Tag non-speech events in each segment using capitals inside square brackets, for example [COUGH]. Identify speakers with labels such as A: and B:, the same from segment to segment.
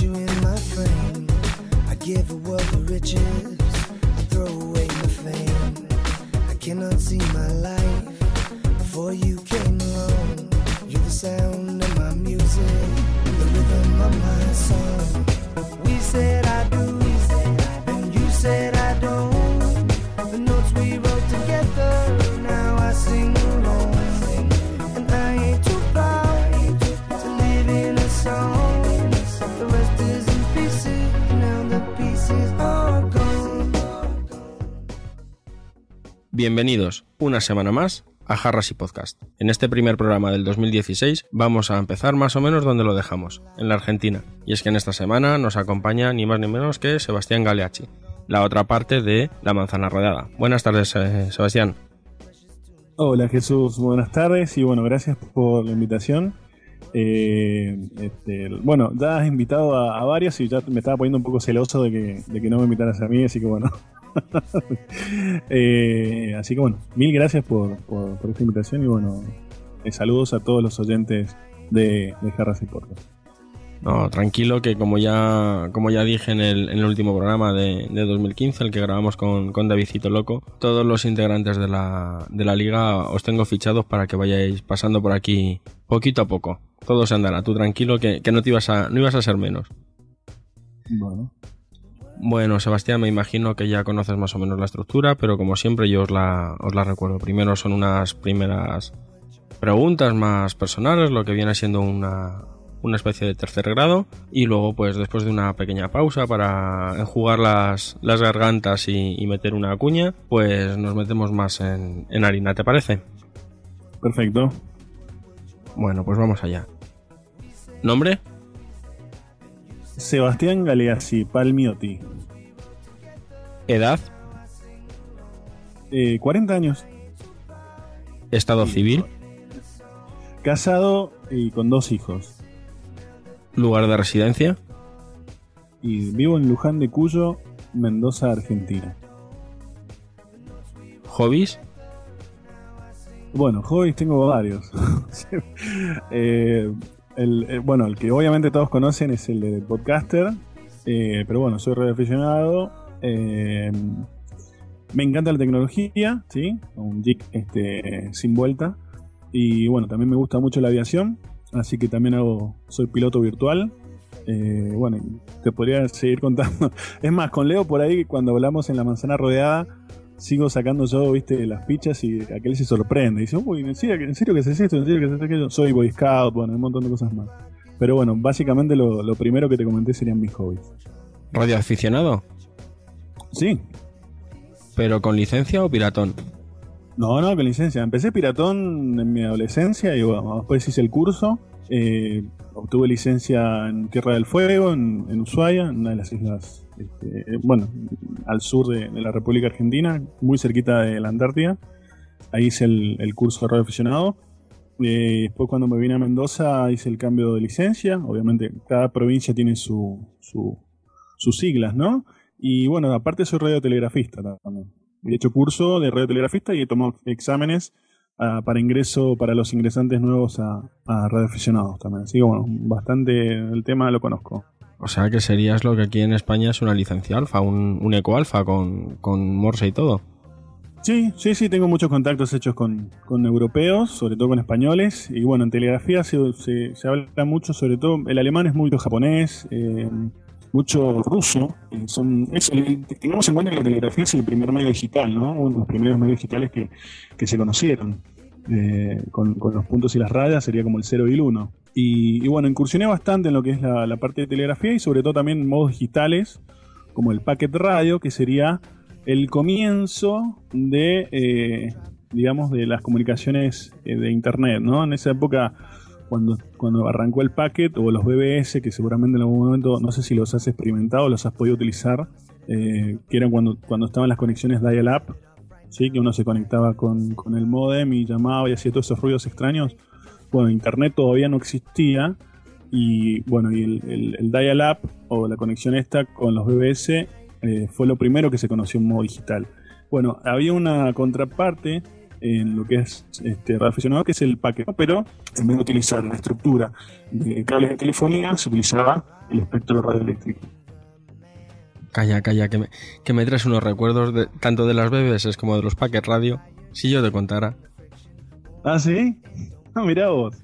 A: you in my frame. I give a world of riches, I throw away my fame. I cannot see
B: Bienvenidos una semana más a Jarras y Podcast. En este primer programa del 2016 vamos a empezar más o menos donde lo dejamos, en la Argentina. Y es que en esta semana nos acompaña ni más ni menos que Sebastián Galeacci, la otra parte de La Manzana Rodeada. Buenas tardes, eh, Sebastián.
C: Hola Jesús, buenas tardes y bueno, gracias por la invitación. Eh, este, bueno, ya has invitado a, a varios y ya me estaba poniendo un poco celoso de que, de que no me invitaras a mí, así que bueno. [LAUGHS] Eh, así que bueno, mil gracias por, por- por esta invitación y bueno, eh, saludos a todos los oyentes de, de Jarras y Podcast.
B: No, tranquilo que como ya, como ya dije en el, en el último programa de, de 2015, el que grabamos con, con Davidcito Loco, todos los integrantes de la, de la liga os tengo fichados para que vayáis pasando por aquí poquito a poco. Todo se andará, tú tranquilo que, que no, te ibas a, no ibas a ser menos.
C: Bueno,
B: Bueno, Sebastián, me imagino que ya conoces más o menos la estructura, pero como siempre yo os la, os la recuerdo. Primero son unas primeras preguntas más personales, lo que viene siendo una, una especie de tercer grado, y luego pues después de una pequeña pausa para enjugar las, las gargantas y, y meter una cuña, pues nos metemos más en, en harina, ¿te parece?
C: perfecto.
B: Bueno, pues vamos allá. ¿Nombre?
C: Sebastián Galeazzi, Palmiotti,
B: ¿Edad?
C: eh, 40 años,
B: ¿Estado civil?
C: casado y con dos hijos.
B: ¿Lugar de residencia?
C: Y vivo en Luján de Cuyo, Mendoza, Argentina.
B: ¿Hobbies?
C: Bueno, hobbies tengo varios. [LAUGHS] Eh, el, eh, bueno, el que obviamente todos conocen es el de podcaster. eh, pero bueno, soy radioaficionado. eh, me encanta la tecnología, ¿sí? Un geek este, sin vuelta. Y bueno, también me gusta mucho la aviación. Así que también hago, soy piloto virtual. Eh, bueno, te podría seguir contando. [LAUGHS] Es más, con Leo por ahí, cuando hablamos en la manzana rodeada, sigo sacando yo, viste, las pichas y aquel se sorprende. Dice, uy, ¿en serio, ¿en serio que haces esto? ¿En serio que haces aquello? Soy Boy Scout, bueno, un montón de cosas más. Pero bueno, básicamente lo, lo primero que te comenté serían mis hobbies.
B: ¿Radioaficionado?
C: Sí,
B: ¿Pero con licencia o piratón?
C: no, no, con licencia. Empecé piratón en mi adolescencia y bueno, después hice el curso. Eh, obtuve licencia en Tierra del Fuego, en, en Ushuaia, en una de las islas, este, bueno, al sur de, la República Argentina, muy cerquita de la Antártida. Ahí hice el, el curso de radio aficionado. Eh, después cuando me vine a Mendoza hice el cambio de licencia. Obviamente cada provincia tiene su, su- sus siglas, ¿no? Y bueno, aparte soy radiotelegrafista también. He hecho curso de radiotelegrafista y he tomado exámenes ah, para ingreso para los ingresantes nuevos a, a radioaficionados también. Así que bueno, bastante el tema lo conozco.
B: O sea que serías lo que aquí en España es una licencia alfa, un, un eco alfa con, con Morse y todo.
C: Sí, sí, sí, tengo muchos contactos hechos con, con europeos, sobre todo con españoles. Y bueno, en telegrafía se, se- se habla mucho, sobre todo, el alemán es mucho japonés, eh, mucho ruso. Son, es tengamos en cuenta que la telegrafía es el primer medio digital, ¿no? Uno de los primeros medios digitales que, que se conocieron. Eh, con, los puntos y las rayas sería como el 0 y el 1. Y, bueno, incursioné bastante en lo que es la, parte de telegrafía y sobre todo también modos digitales, como el packet radio, que sería el comienzo de, eh, digamos, de las comunicaciones eh, de Internet, ¿no? En esa época, cuando, cuando arrancó el packet o los BBS, que seguramente en algún momento, no sé si los has experimentado o los has podido utilizar, que eran cuando, cuando estaban las conexiones dial-up, ¿sí? que uno se conectaba con, con el modem y llamaba y hacía todos esos ruidos extraños. Bueno, Internet todavía no existía y bueno, y el, dial-up o la conexión esta con los BBS eh, fue lo primero que se conoció en modo digital. Bueno, había una contraparte en lo que es este radioaficionado, que es el paquete. Pero en vez de utilizar la estructura de cables de telefonía, se utilizaba el espectro radioeléctrico.
B: Calla, calla, que me, que me traes unos recuerdos de, tanto de las BBS como de los paquetes radio. Si yo te contara.
C: ¿Ah, sí? Ah, mirá vos.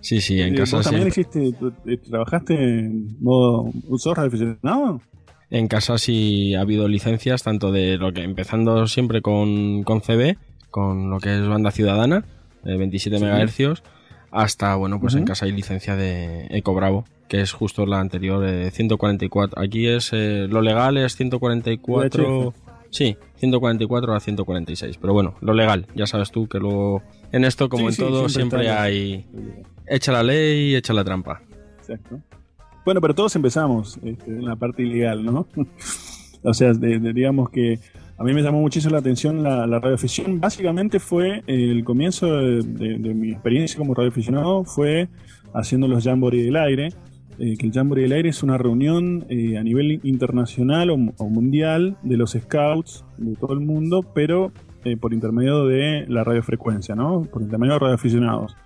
B: Sí, sí, en
C: Eh,
B: casa
C: ¿Vos también
B: siempre-
C: hiciste, eh, trabajaste en modo uso radioaficionado?
B: En casa sí ha habido licencias, tanto de lo que empezando siempre con, con CB, con lo que es banda ciudadana, de 27
C: Sí.
B: MHz, hasta, bueno, pues en casa hay licencia de Eco Bravo, que es justo la anterior, eh, 144. Aquí es, eh, lo legal es 144... Sí, 144 a 146. Pero bueno, lo legal, ya sabes tú que luego en esto, como
C: Sí,
B: en
C: sí,
B: todo,
C: siempre
B: hay... Echa la ley, echa la trampa.
C: Exacto. Bueno, pero todos empezamos este, en la parte ilegal, ¿no? [LAUGHS] o sea, de- de- digamos que a mí me llamó muchísimo la atención la, la radioafición. Básicamente fue el comienzo de mi experiencia como radioaficionado, fue haciendo los Jamboree del aire. Eh, que el Jamboree del aire es una reunión eh, a nivel internacional o, mundial de los scouts de todo el mundo, pero eh, por intermedio de la radiofrecuencia, ¿no? Por intermedio de radioaficionados.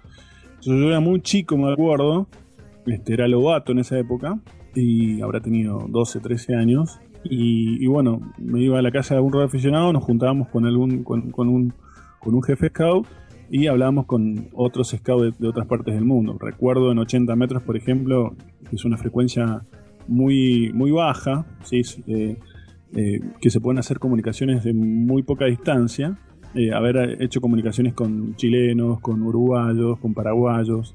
C: Yo era muy chico, me acuerdo, este, era Lobato en esa época y habrá tenido 12, 13 años. Y, bueno, me iba a la casa de algún radioaficionado, nos juntábamos con algún con un, con un jefe scout y hablábamos con otros scouts de, de otras partes del mundo. Recuerdo en 80 metros, por ejemplo, que es una frecuencia muy, muy baja, ¿sí? Eh, eh, que se pueden hacer comunicaciones de muy poca distancia. eh, haber hecho comunicaciones con chilenos, con uruguayos, con paraguayos,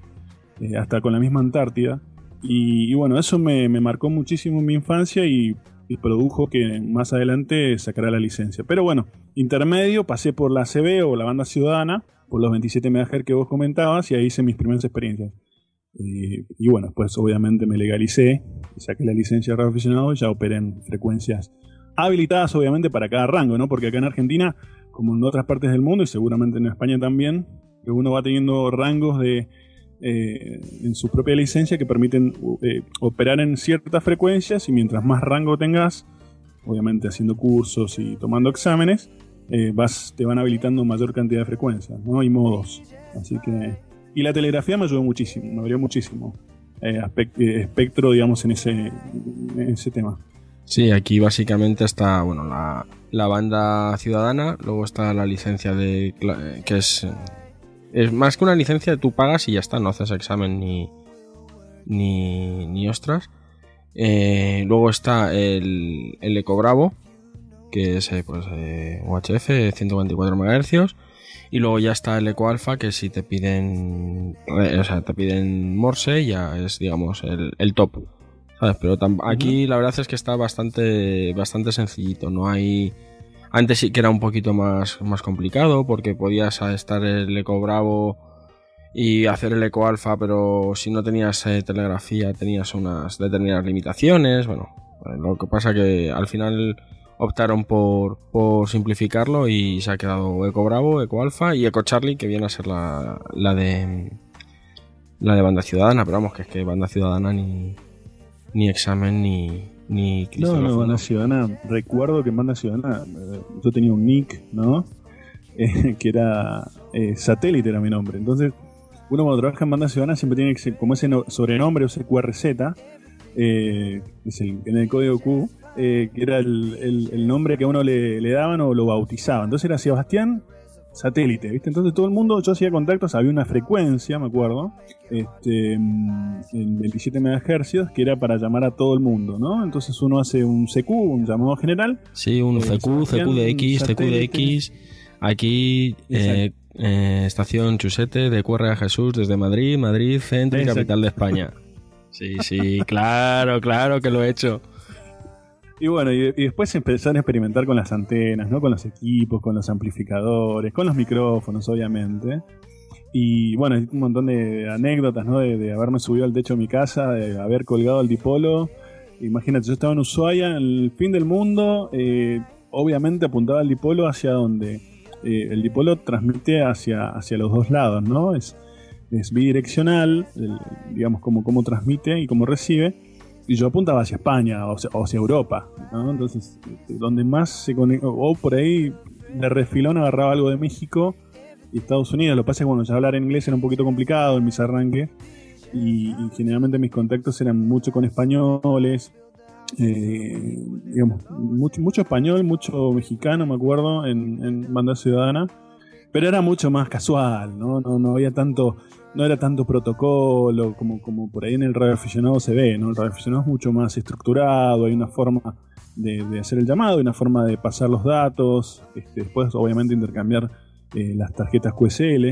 C: hasta con la misma Antártida. Y, bueno, eso me, me marcó muchísimo en mi infancia y, y produjo que más adelante sacara la licencia. Pero bueno, intermedio, pasé por la CB o la banda ciudadana, por los 27 MHz que vos comentabas, y ahí hice mis primeras experiencias. Eh, y bueno, pues obviamente me legalicé, saqué la licencia de radio aficionado y ya operé en frecuencias habilitadas obviamente para cada rango, ¿no? Porque acá en Argentina, como en otras partes del mundo y seguramente en España también, que uno va teniendo rangos de eh, en su propia licencia que permiten eh, operar en ciertas frecuencias y mientras más rango tengas, obviamente haciendo cursos y tomando exámenes, eh, vas, te van habilitando mayor cantidad de frecuencias, ¿no? Y modos. Así que. Y la telegrafía me ayudó muchísimo, me abrió muchísimo eh, eh, espectro, digamos, en ese, en ese tema.
B: Sí, aquí básicamente está bueno la, la banda ciudadana, luego está la licencia de cla- que es es más que una licencia tú pagas y ya está, no haces examen ni ni, ni ostras. Eh, luego está el, el Eco Bravo, que es eh, pues eh, UHF 124 MHz y luego ya está el Eco Alpha que si te piden o sea, te piden Morse ya es digamos el, el top. ¿Sabes? Pero aquí la verdad es que está bastante, bastante sencillito. No hay. Antes sí que era un poquito más, más complicado porque podías estar el Eco Bravo y hacer el Eco Alfa, pero si no tenías eh, telegrafía tenías unas determinadas limitaciones. Bueno, lo que pasa que al final optaron por, por simplificarlo y se ha quedado Eco Bravo, Eco Alfa y Eco Charlie, que viene a ser la, la de la de banda ciudadana, pero vamos, que es que banda ciudadana ni, ni examen ni, ni
C: No, no. Banda Ciudadana, recuerdo que en Banda Ciudadana eh, yo tenía un nick, ¿no? [LAUGHS] Eh, que era eh, satélite, era mi nombre. Entonces, uno cuando trabaja en Banda Ciudadana siempre tiene que ser- como ese no- sobrenombre o ese QRZ, es el, en el código Q, eh, que era el, el- el nombre que a uno le, le daban o lo bautizaban. Entonces era Sebastián Satélite, ¿viste? Entonces todo el mundo, yo hacía contactos, había una frecuencia, me acuerdo, este, en 27 MHz, que era para llamar a todo el mundo, ¿no? Entonces uno hace un CQ, un llamado general,
B: Sí, un
C: Eh,
B: CQ,
C: Sebastián,
B: CQDX,
C: satélite.
B: CQDX. Aquí, eh, eh, estación Chusete de Cuerre a Jesús desde Madrid, Madrid, centro y capital de España. Sí, sí, [LAUGHS] claro, claro que lo he hecho.
C: Y bueno, y, después empezaron a experimentar con las antenas, ¿no? Con los equipos, con los amplificadores, con los micrófonos, obviamente. Y bueno, un montón de anécdotas, ¿no? De, haberme subido al techo de mi casa, de haber colgado el dipolo. Imagínate, yo estaba en Ushuaia, en el fin del mundo. eh, obviamente apuntaba el dipolo hacia donde eh, el dipolo transmite hacia, hacia los dos lados, ¿no? Es, es bidireccional, digamos, cómo, cómo transmite y cómo recibe y yo apuntaba hacia España o hacia, Europa, ¿no? Entonces, este, donde más se conecta, o por ahí de refilón agarraba algo de México y Estados Unidos. Lo que pasa es que bueno, ya hablar inglés era un poquito complicado en mis arranques y, generalmente mis contactos eran mucho con españoles, eh, digamos, mucho, mucho español, mucho mexicano, me acuerdo, en, en Banda Ciudadana, pero era mucho más casual, ¿no? No, no había tanto, no era tanto protocolo como, como por ahí en el radio aficionado se ve, ¿no? El radio aficionado es mucho más estructurado, hay una forma de, hacer el llamado, hay una forma de pasar los datos, este, después obviamente intercambiar eh, las tarjetas QSL.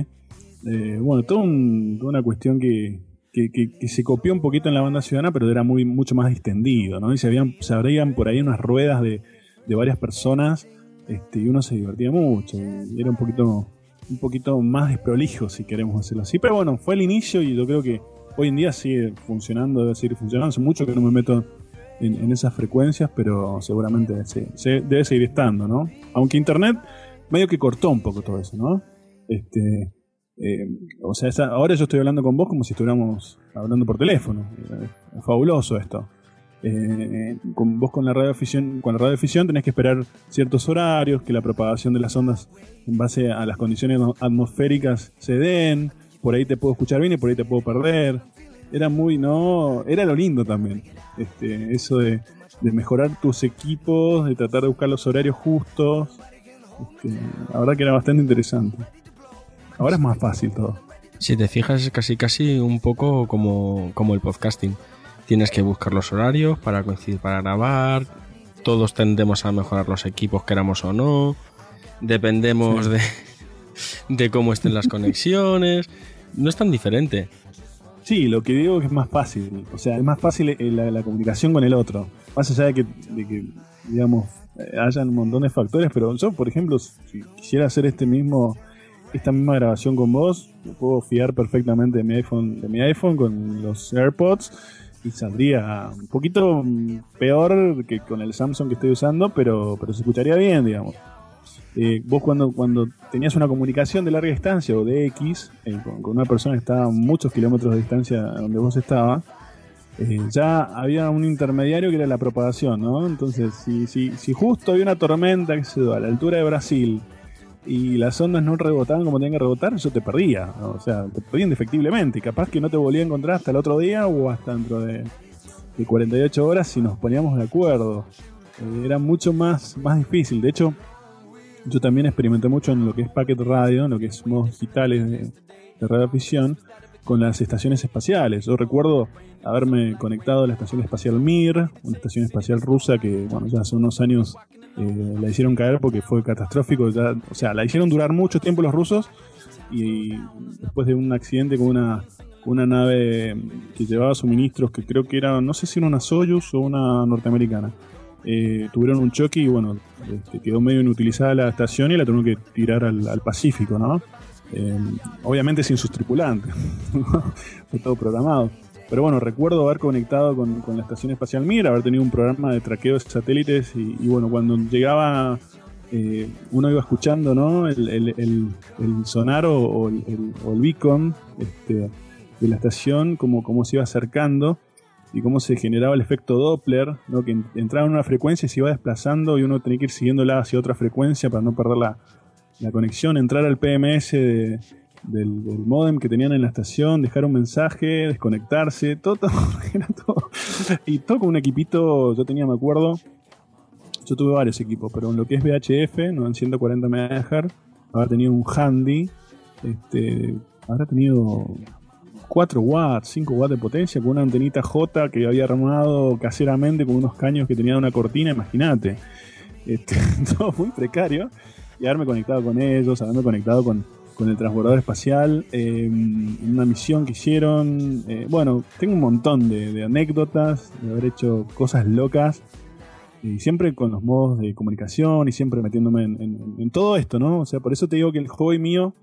C: Eh, bueno, toda una cuestión que, que, se copió un poquito en la banda ciudadana, pero era mucho más distendido, ¿no? Y se, habían, se abrían por ahí unas ruedas de, de varias personas este, y uno se divertía mucho. Y era un poquito, un poquito más desprolijo, si queremos hacerlo así. Pero bueno, fue el inicio y yo creo que hoy en día sigue funcionando, debe seguir funcionando. Hace mucho que no me meto en, esas frecuencias, pero seguramente se, debe seguir estando, ¿no? Aunque Internet medio que cortó un poco todo eso, ¿no? Este, eh, o sea, ahora yo estoy hablando con vos como si estuviéramos hablando por teléfono. Es fabuloso esto. Eh, con vos con la radioafición, con la radioafición tenés que esperar ciertos horarios, que la propagación de las ondas en base a las condiciones atmosféricas se den. Por ahí te puedo escuchar bien y por ahí te puedo perder. Era muy, no, era lo lindo también. Este, eso de, de mejorar tus equipos, de tratar de buscar los horarios justos. Este, la verdad que era bastante interesante. Ahora es más fácil todo.
B: Si te fijas, es casi casi un poco como, como el podcasting. Tienes que buscar los horarios para coincidir para grabar. Todos tendemos a mejorar los equipos, queramos o no. Dependemos de, de cómo estén las conexiones. No es tan diferente.
C: Sí, lo que digo es que es más fácil. O sea, es más fácil eh, la, comunicación con el otro. Más allá de que, de que digamos, eh, hayan un montón de factores, pero yo, por ejemplo, si quisiera hacer este mismo esta misma grabación con vos, puedo fiar perfectamente de mi iPhone, de mi iPhone con los AirPods y saldría un poquito peor que con el Samsung que estoy usando, pero, pero se escucharía bien, digamos. Eh, vos cuando, cuando tenías una comunicación de larga distancia o de X eh, con, una persona que estaba a muchos kilómetros de distancia donde vos estabas, eh, ya había un intermediario que era la propagación, ¿no? Entonces, si, si, si justo había una tormenta, que se a la altura de Brasil, y las ondas no rebotaban como tenían que rebotar, yo te perdía. O sea, te perdía indefectiblemente. Y capaz que no te volvía a encontrar hasta el otro día o hasta dentro de, 48 horas si nos poníamos de acuerdo. Eh, era mucho más, más difícil. De hecho, yo también experimenté mucho en lo que es packet radio, en lo que es modos digitales de, de radioafición con las estaciones espaciales. Yo recuerdo haberme conectado a la estación espacial Mir, una estación espacial rusa que, bueno, ya hace unos años eh, la hicieron caer porque fue catastrófico. o sea, la hicieron durar mucho tiempo los rusos y después de un accidente con una, una nave que llevaba suministros que creo que era, no sé si era una Soyuz o una norteamericana. Eh, tuvieron un choque y bueno, este, quedó medio inutilizada la estación y la tuvieron que tirar al Pacífico, ¿no? Eh, obviamente sin sus tripulantes. [LAUGHS] Fue todo programado. Pero bueno, recuerdo haber conectado con, la Estación Espacial Mir, haber tenido un programa de traqueo de satélites y, bueno, cuando llegaba, eh, uno iba escuchando ¿no? el, sonar o, el, beacon este, de la estación, como, como se iba acercando y cómo se generaba el efecto Doppler, ¿no? que entraba en una frecuencia y se iba desplazando y uno tenía que ir siguiéndola hacia otra frecuencia para no perder la, la conexión, entrar al PMS del, del, modem que tenían en la estación, dejar un mensaje, desconectarse, todo, [LAUGHS] todo, Y todo con un equipito, yo tenía, me acuerdo, yo tuve varios equipos, pero en lo que es VHF, no en 140 MHz, habrá tenido un handy, este, habrá tenido 4 watts, 5 watts de potencia con una antenita J que había armado caseramente con unos caños que tenía una cortina, imagínate. Este, [LAUGHS] todo muy precario y haberme conectado con ellos, haberme conectado con, el transbordador espacial, em, en una misión que hicieron. Eh, bueno, tengo un montón de, anécdotas, de haber hecho cosas locas, y siempre con los modos de comunicación y siempre metiéndome en, todo esto, ¿no? O sea, por eso te digo que el hobby mío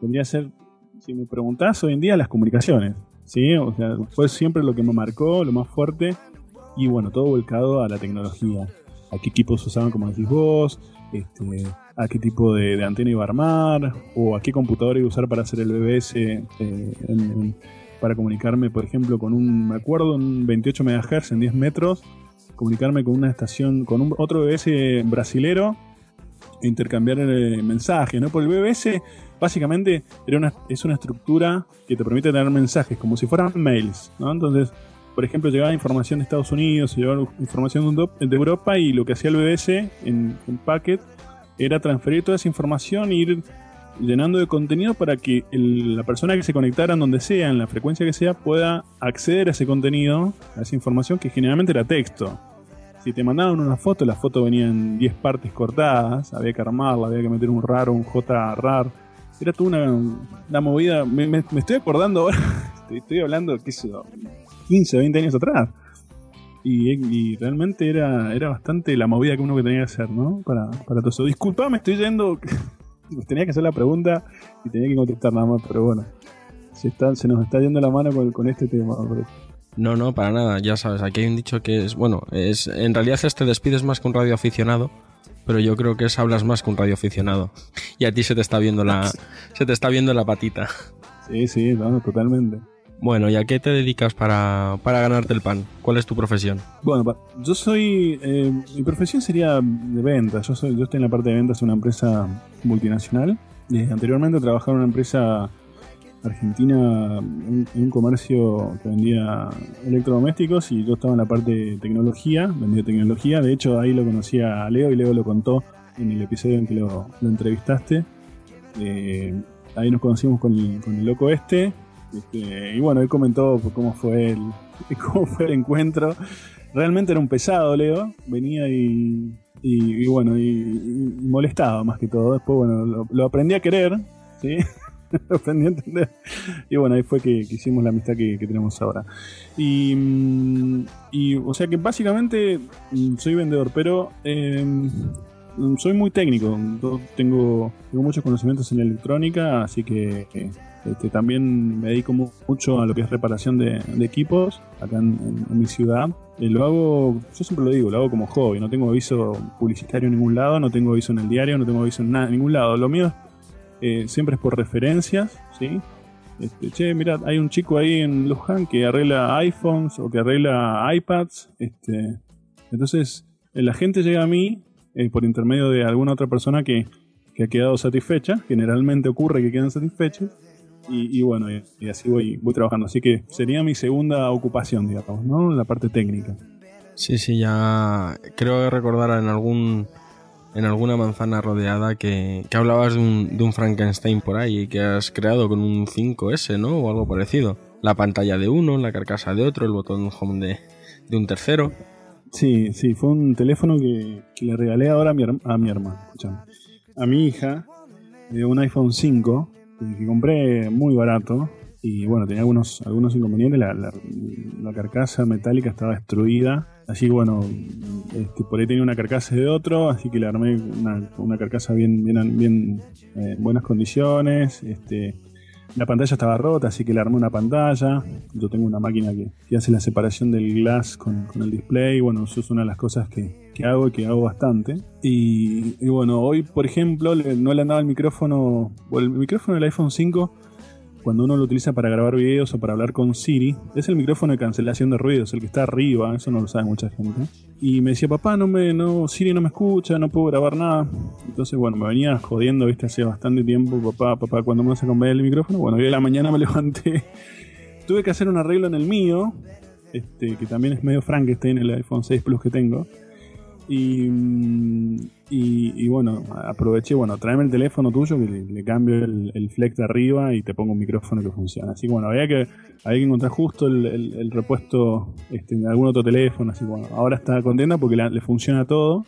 C: tendría que ser, si me preguntás hoy en día, las comunicaciones, ¿sí? O sea, fue siempre lo que me marcó, lo más fuerte, y bueno, todo volcado a la tecnología. A qué equipos usaban, como decís vos, este, a qué tipo de, antena iba a armar o a qué computadora iba a usar para hacer el BBS eh, para comunicarme, por ejemplo, con un, me acuerdo, un 28 MHz en 10 metros, comunicarme con una estación, con un, otro BBS brasilero intercambiar eh, mensajes, ¿no? Porque el BBS básicamente era una, es una estructura que te permite tener mensajes como si fueran mails, ¿no? Entonces, por ejemplo, llegaba información de Estados Unidos, llegaba información de Europa y lo que hacía el BBS en, en Packet era transferir toda esa información e ir llenando de contenido para que la persona que se conectara en donde sea, en la frecuencia que sea, pueda acceder a ese contenido, a esa información que generalmente era texto. Si te mandaban una foto, la foto venía en 10 partes cortadas, había que armarla, había que meter un raro, un J rar. Era toda una, movida. Me, estoy acordando ahora, [LAUGHS] estoy, hablando, qué sé 15 o 20 años atrás. Y, realmente era, era bastante la movida que uno que tenía que hacer, ¿no? Para, para todo eso. Disculpame, estoy yendo. [LAUGHS] tenía que hacer la pregunta y tenía que contestar nada más, pero bueno. Se, está, se nos está yendo la mano con, con este tema.
B: No, no, para nada. Ya sabes, aquí hay un dicho que es, bueno, es en realidad este despides más que un radioaficionado, pero yo creo que es hablas más que un radioaficionado. Y a ti se te está viendo la, [LAUGHS] se te está viendo la patita.
C: Sí, sí, no, totalmente.
B: Bueno, ¿y a qué te dedicas para, para ganarte el pan? ¿Cuál es tu profesión?
C: Bueno, yo soy. Eh, mi profesión sería de ventas. Yo, soy, yo estoy en la parte de ventas de una empresa multinacional. Eh, anteriormente trabajaba en una empresa argentina, en un comercio que vendía electrodomésticos y yo estaba en la parte de tecnología, vendía tecnología. De hecho, ahí lo conocí a Leo y Leo lo contó en el episodio en que lo, entrevistaste. Eh, ahí nos conocimos con el, con el loco este este, y bueno, él comentó cómo fue el, [LAUGHS] cómo fue el encuentro. Realmente era un pesado, Leo. Venía y, y, bueno, y, molestaba más que todo. Después, bueno, lo, aprendí a querer, ¿sí? [LAUGHS] lo aprendí a entender. Y bueno, ahí fue que, hicimos la amistad que, tenemos ahora. Y, y, o sea que básicamente mm, soy vendedor, pero em, soy muy técnico. Tengo, tengo muchos conocimientos en electrónica, así que este, también me dedico mucho a lo que es reparación de, equipos acá en, mi ciudad. Eh, lo hago, yo siempre lo digo, lo hago como hobby. No tengo aviso publicitario en ningún lado, no tengo aviso en el diario, no tengo aviso en nada, en ningún lado. Lo mío eh, siempre es por referencias, ¿sí? Este, che, mira, hay un chico ahí en Luján que arregla iPhones o que arregla iPads. Este, entonces, eh, la gente llega a mí por intermedio de alguna otra persona que, que ha quedado satisfecha. Generalmente ocurre que quedan satisfechos y, bueno, y, así voy, voy trabajando. Así que sería mi segunda ocupación, digamos, ¿no? La parte técnica.
B: Sí, sí, ya creo recordar en algún en alguna manzana rodeada que, que hablabas de un, de un, Frankenstein por ahí que has creado con un 5S, ¿no? O algo parecido. La pantalla de uno, la carcasa de otro, el botón home de, de un tercero.
C: Sí, sí, fue un teléfono que, le regalé ahora a mi, a mi hermano, A mi hija, de un iPhone 5, que compré muy barato y bueno, tenía algunos, algunos inconvenientes. La, la, carcasa metálica estaba destruida. Así bueno, este, por ahí tenía una carcasa de otro, así que le armé una, una carcasa bien, bien, bien eh, buenas condiciones. Este, la pantalla estaba rota, así que le armé una pantalla. Yo tengo una máquina que, hace la separación del glass con, el display. Bueno, eso es una de las cosas que, hago y que hago bastante. Y, bueno, hoy, por ejemplo, no le andaba el micrófono, el micrófono del iPhone 5 cuando uno lo utiliza para grabar videos o para hablar con Siri, es el micrófono de cancelación de ruidos, el que está arriba, eso no lo sabe mucha gente. Y me decía, papá, no me, no, Siri no me escucha, no puedo grabar nada. Entonces, bueno, me venía jodiendo, viste, hace bastante tiempo, papá, papá, cuando me vas a comprar el micrófono. Bueno, hoy de la mañana me [LAUGHS] levanté. Tuve que hacer un arreglo en el mío, este, que también es medio Frankenstein, el iPhone 6 Plus que tengo. Y, y, bueno, aproveché, bueno, tráeme el teléfono tuyo que le, cambio el, flex de arriba y te pongo un micrófono que funciona. Así que bueno, había que, había que encontrar justo el, repuesto este, en algún otro teléfono. Así bueno, ahora está contenta porque le funciona todo.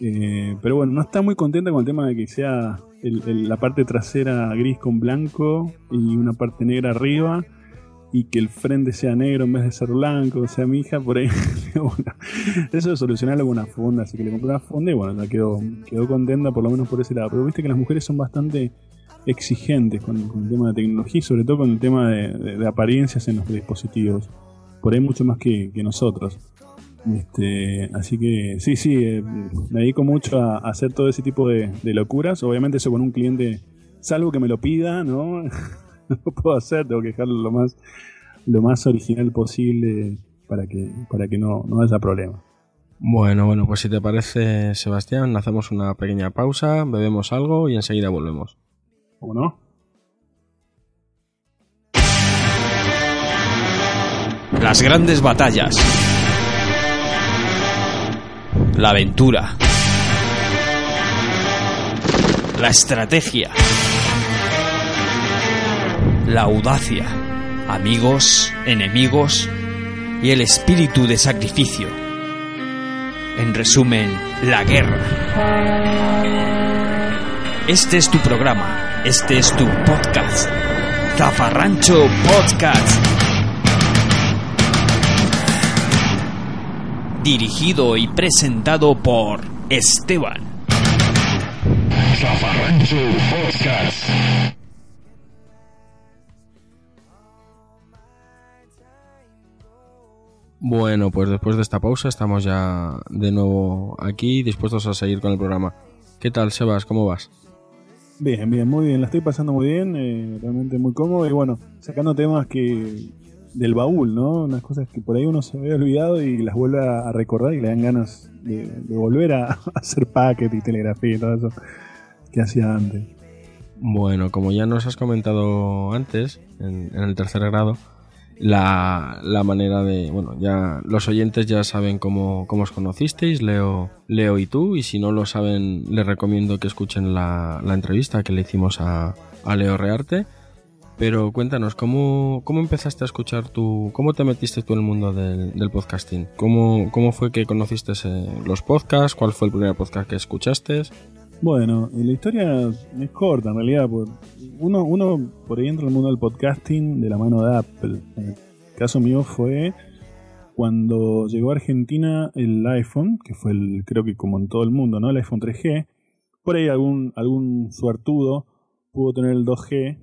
C: Eh, pero bueno, no está muy contenta con el tema de que sea la parte trasera gris con blanco y una parte negra arriba y que el frente sea negro en vez de ser blanco, o sea, mi hija por ahí, [LAUGHS] eso de solucionarlo con una funda, así que le compré una funda y bueno, la quedó, quedó contenta por lo menos por ese lado, pero viste que las mujeres son bastante exigentes con, el tema de tecnología y sobre todo con el tema de, apariencias en los dispositivos, por ahí mucho más que, nosotros. Este, así que sí, sí, eh, me dedico mucho a, hacer todo ese tipo de, de locuras, obviamente eso con un cliente, salvo que me lo pida, ¿no? [LAUGHS] [LAUGHS] no puedo hacer, tengo que dejarlo lo más, lo más original posible para que, para que no, no haya problema.
B: Bueno, bueno, pues si te parece, Sebastián, hacemos una pequeña pausa, bebemos algo y enseguida volvemos.
C: ¿Cómo no?
D: Las grandes batallas. La aventura. La estrategia. La audacia. Amigos, enemigos y el espíritu de sacrificio. En resumen, la guerra. Este es tu programa. Este es tu podcast. Zafarrancho Podcast. Dirigido y presentado por Esteban.
E: Zafarrancho Podcast.
B: Bueno, pues después de esta pausa estamos ya de nuevo aquí dispuestos a seguir con el programa. ¿Qué tal, Sebas? ¿Cómo vas?
C: Bien, bien, muy bien. La estoy pasando muy bien, eh, realmente muy cómodo y bueno, sacando temas que del baúl, ¿no? Unas cosas que por ahí uno se había olvidado y las vuelve a recordar y le dan ganas de, de volver [LAUGHS] a hacer packet y telegrafía y todo eso que hacía antes.
B: Bueno, como ya nos has comentado antes, en, en el tercer grado, la, la, manera de. Bueno, ya los oyentes ya saben cómo, cómo os conocisteis, Leo, Leo y tú, y si no lo saben, les recomiendo que escuchen la, la entrevista que le hicimos a, a, Leo Rearte. Pero cuéntanos, ¿cómo, ¿cómo empezaste a escuchar tú? ¿Cómo te metiste tú en el mundo del, podcasting? ¿Cómo, ¿Cómo fue que conociste los podcasts? ¿Cuál fue el primer podcast que escuchaste?
C: Bueno, la historia es corta en realidad. Uno, uno por ahí entra en el mundo del podcasting de la mano de Apple. El caso mío fue cuando llegó a Argentina el iPhone, que fue el, creo que como en todo el mundo, ¿no? El iPhone 3G. Por ahí algún, algún suertudo pudo tener el 2G,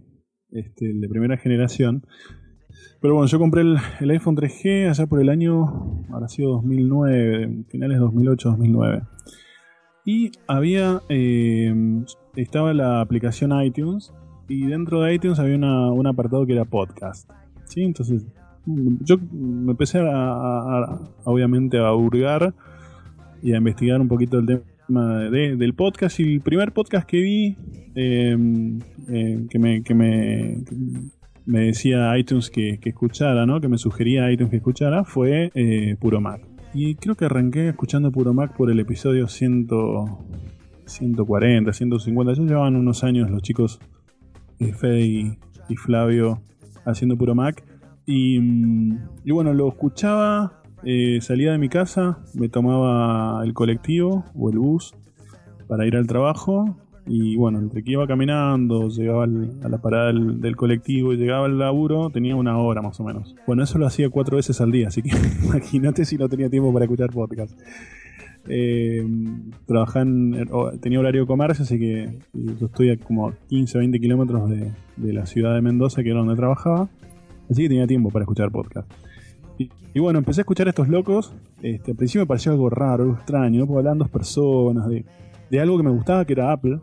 C: este, el de primera generación. Pero bueno, yo compré el, el iPhone 3G allá por el año, habrá sido 2009, finales 2008-2009. Y había. Eh, estaba la aplicación iTunes. Y dentro de iTunes había una, un apartado que era podcast. ¿sí? Entonces, yo me empecé a, obviamente a hurgar y a investigar un poquito el tema de, del podcast. Y el primer podcast que vi, eh, eh, que, me, que, me, me decía iTunes que, que, escuchara, ¿no? que me sugería iTunes que escuchara, fue eh, Puro Mac. Y creo que arranqué escuchando Puro Mac por el episodio 100, 140, 150. Ya llevaban unos años los chicos eh, Fede y, Flavio haciendo Puro Mac. Y, y bueno, lo escuchaba, eh, salía de mi casa, me tomaba el colectivo o el bus para ir al trabajo. Y bueno, entre que iba caminando, llegaba al, a la parada del, del, colectivo y llegaba al laburo, tenía una hora más o menos. Bueno, eso lo hacía cuatro veces al día, así que [LAUGHS] imagínate si no tenía tiempo para escuchar podcast. Eh, trabajaba en, tenía horario de comercio, así que yo estoy a como 15 o 20 kilómetros de, de, la ciudad de Mendoza, que era donde trabajaba, así que tenía tiempo para escuchar podcast. Y, y bueno, empecé a escuchar a estos locos. Este, al principio me pareció algo raro, algo extraño, ¿no? porque hablaban dos personas de, de algo que me gustaba, que era Apple.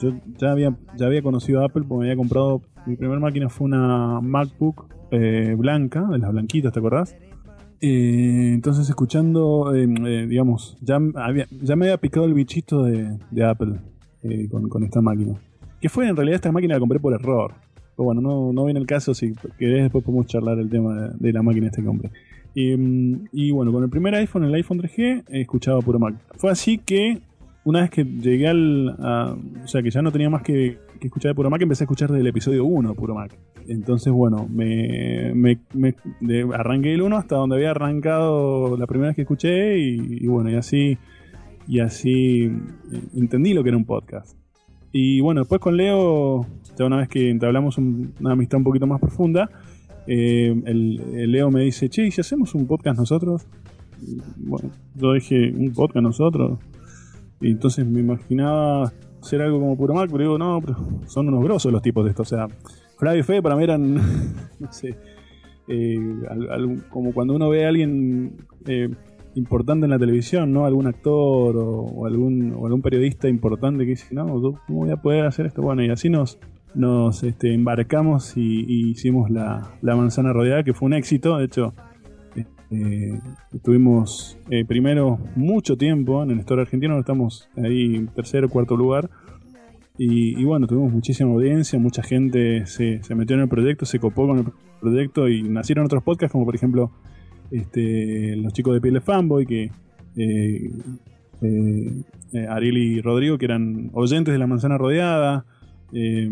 C: Yo ya había, ya había conocido a Apple porque me había comprado. Mi primera máquina fue una MacBook eh, blanca, de las blanquitas, ¿te acordás? Eh, entonces, escuchando, eh, digamos, ya, había, ya me había picado el bichito de, Apple con, esta máquina. Que fue en realidad esta máquina la compré por error. Pero bueno, no, no viene el caso. Si querés, después podemos charlar el tema de, la máquina esta que compré. Y, y, bueno, con el primer iPhone, el iPhone 3G, escuchaba puro Mac. Fue así que una vez que llegué al. O sea, que ya no tenía más que, que, escuchar de Puro Mac, empecé a escuchar desde el episodio 1 de Puro Mac. Entonces, bueno, me, me, arranqué el 1 hasta donde había arrancado la primera vez que escuché, y, bueno, y así. Y así entendí lo que era un podcast. Y bueno, después con Leo, ya una vez que entablamos un, una amistad un poquito más profunda, eh, el, el Leo me dice: Che, ¿y si hacemos un podcast nosotros? Bueno, yo dije: ¿Un podcast nosotros? Y entonces me imaginaba hacer algo como Puro Mac, pero digo, no, pero son unos grosos los tipos de esto. O sea, Flavio y Fede para mí eran, [LAUGHS] no sé, eh, como cuando uno ve a alguien eh, importante en la televisión, ¿no? Algún actor o, algún, o algún periodista importante que dice, no, ¿cómo voy a poder hacer esto? Bueno, y así nos, nos este, embarcamos y, hicimos la, manzana rodeada, que fue un éxito. De hecho, Eh, estuvimos eh, primero mucho tiempo en el store argentino, estamos ahí en tercer cuarto lugar. Y, bueno, tuvimos muchísima audiencia, mucha gente se, se metió en el proyecto, se copó con el proyecto y nacieron otros podcasts como por ejemplo este, los chicos de Piel de Fanboy, que eh, eh, eh, Ariel y Rodrigo, que eran oyentes de la manzana rodeada. Eh,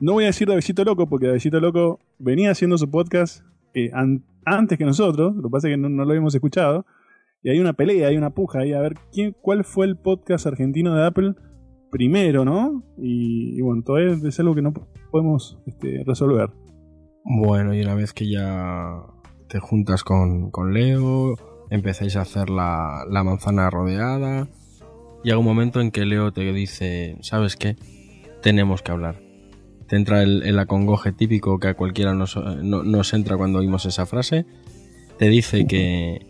C: no voy a decir Davidito Loco, porque Davidito Loco venía haciendo su podcast eh, antes que nosotros, lo que pasa es que no, lo habíamos escuchado. Y hay una pelea, hay una puja ahí a ver quién, cuál fue el podcast argentino de Apple primero, ¿no? Y, y bueno, todavía es algo que no podemos este, resolver.
B: Bueno, y una vez que ya te juntas con, con Leo, empezáis a hacer la, la manzana rodeada, llega un momento en que Leo te dice, ¿sabes qué? Tenemos que hablar. Te entra el, el acongoje típico que a cualquiera nos, no- nos entra cuando oímos esa frase. Te dice que,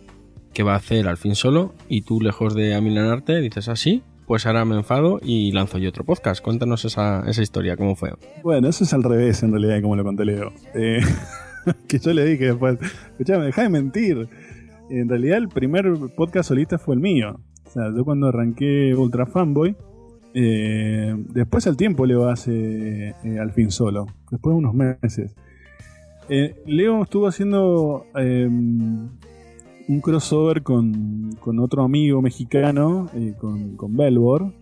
B: que va a hacer al fin solo y tú, lejos de amilanarte, dices así, pues ahora me enfado y lanzo yo otro podcast. Cuéntanos esa, esa historia, ¿cómo fue?
C: Bueno, eso es al revés en realidad, como lo conté Leo. Eh, [LAUGHS] que yo le dije después, escuchame, deja de mentir. En realidad el primer podcast solista fue el mío. O sea, yo cuando arranqué Ultra Fanboy, eh, después al tiempo Leo hace eh, al fin solo, después de unos meses. Eh, Leo estuvo haciendo un crossover con, con otro amigo mexicano, con, con Belbor,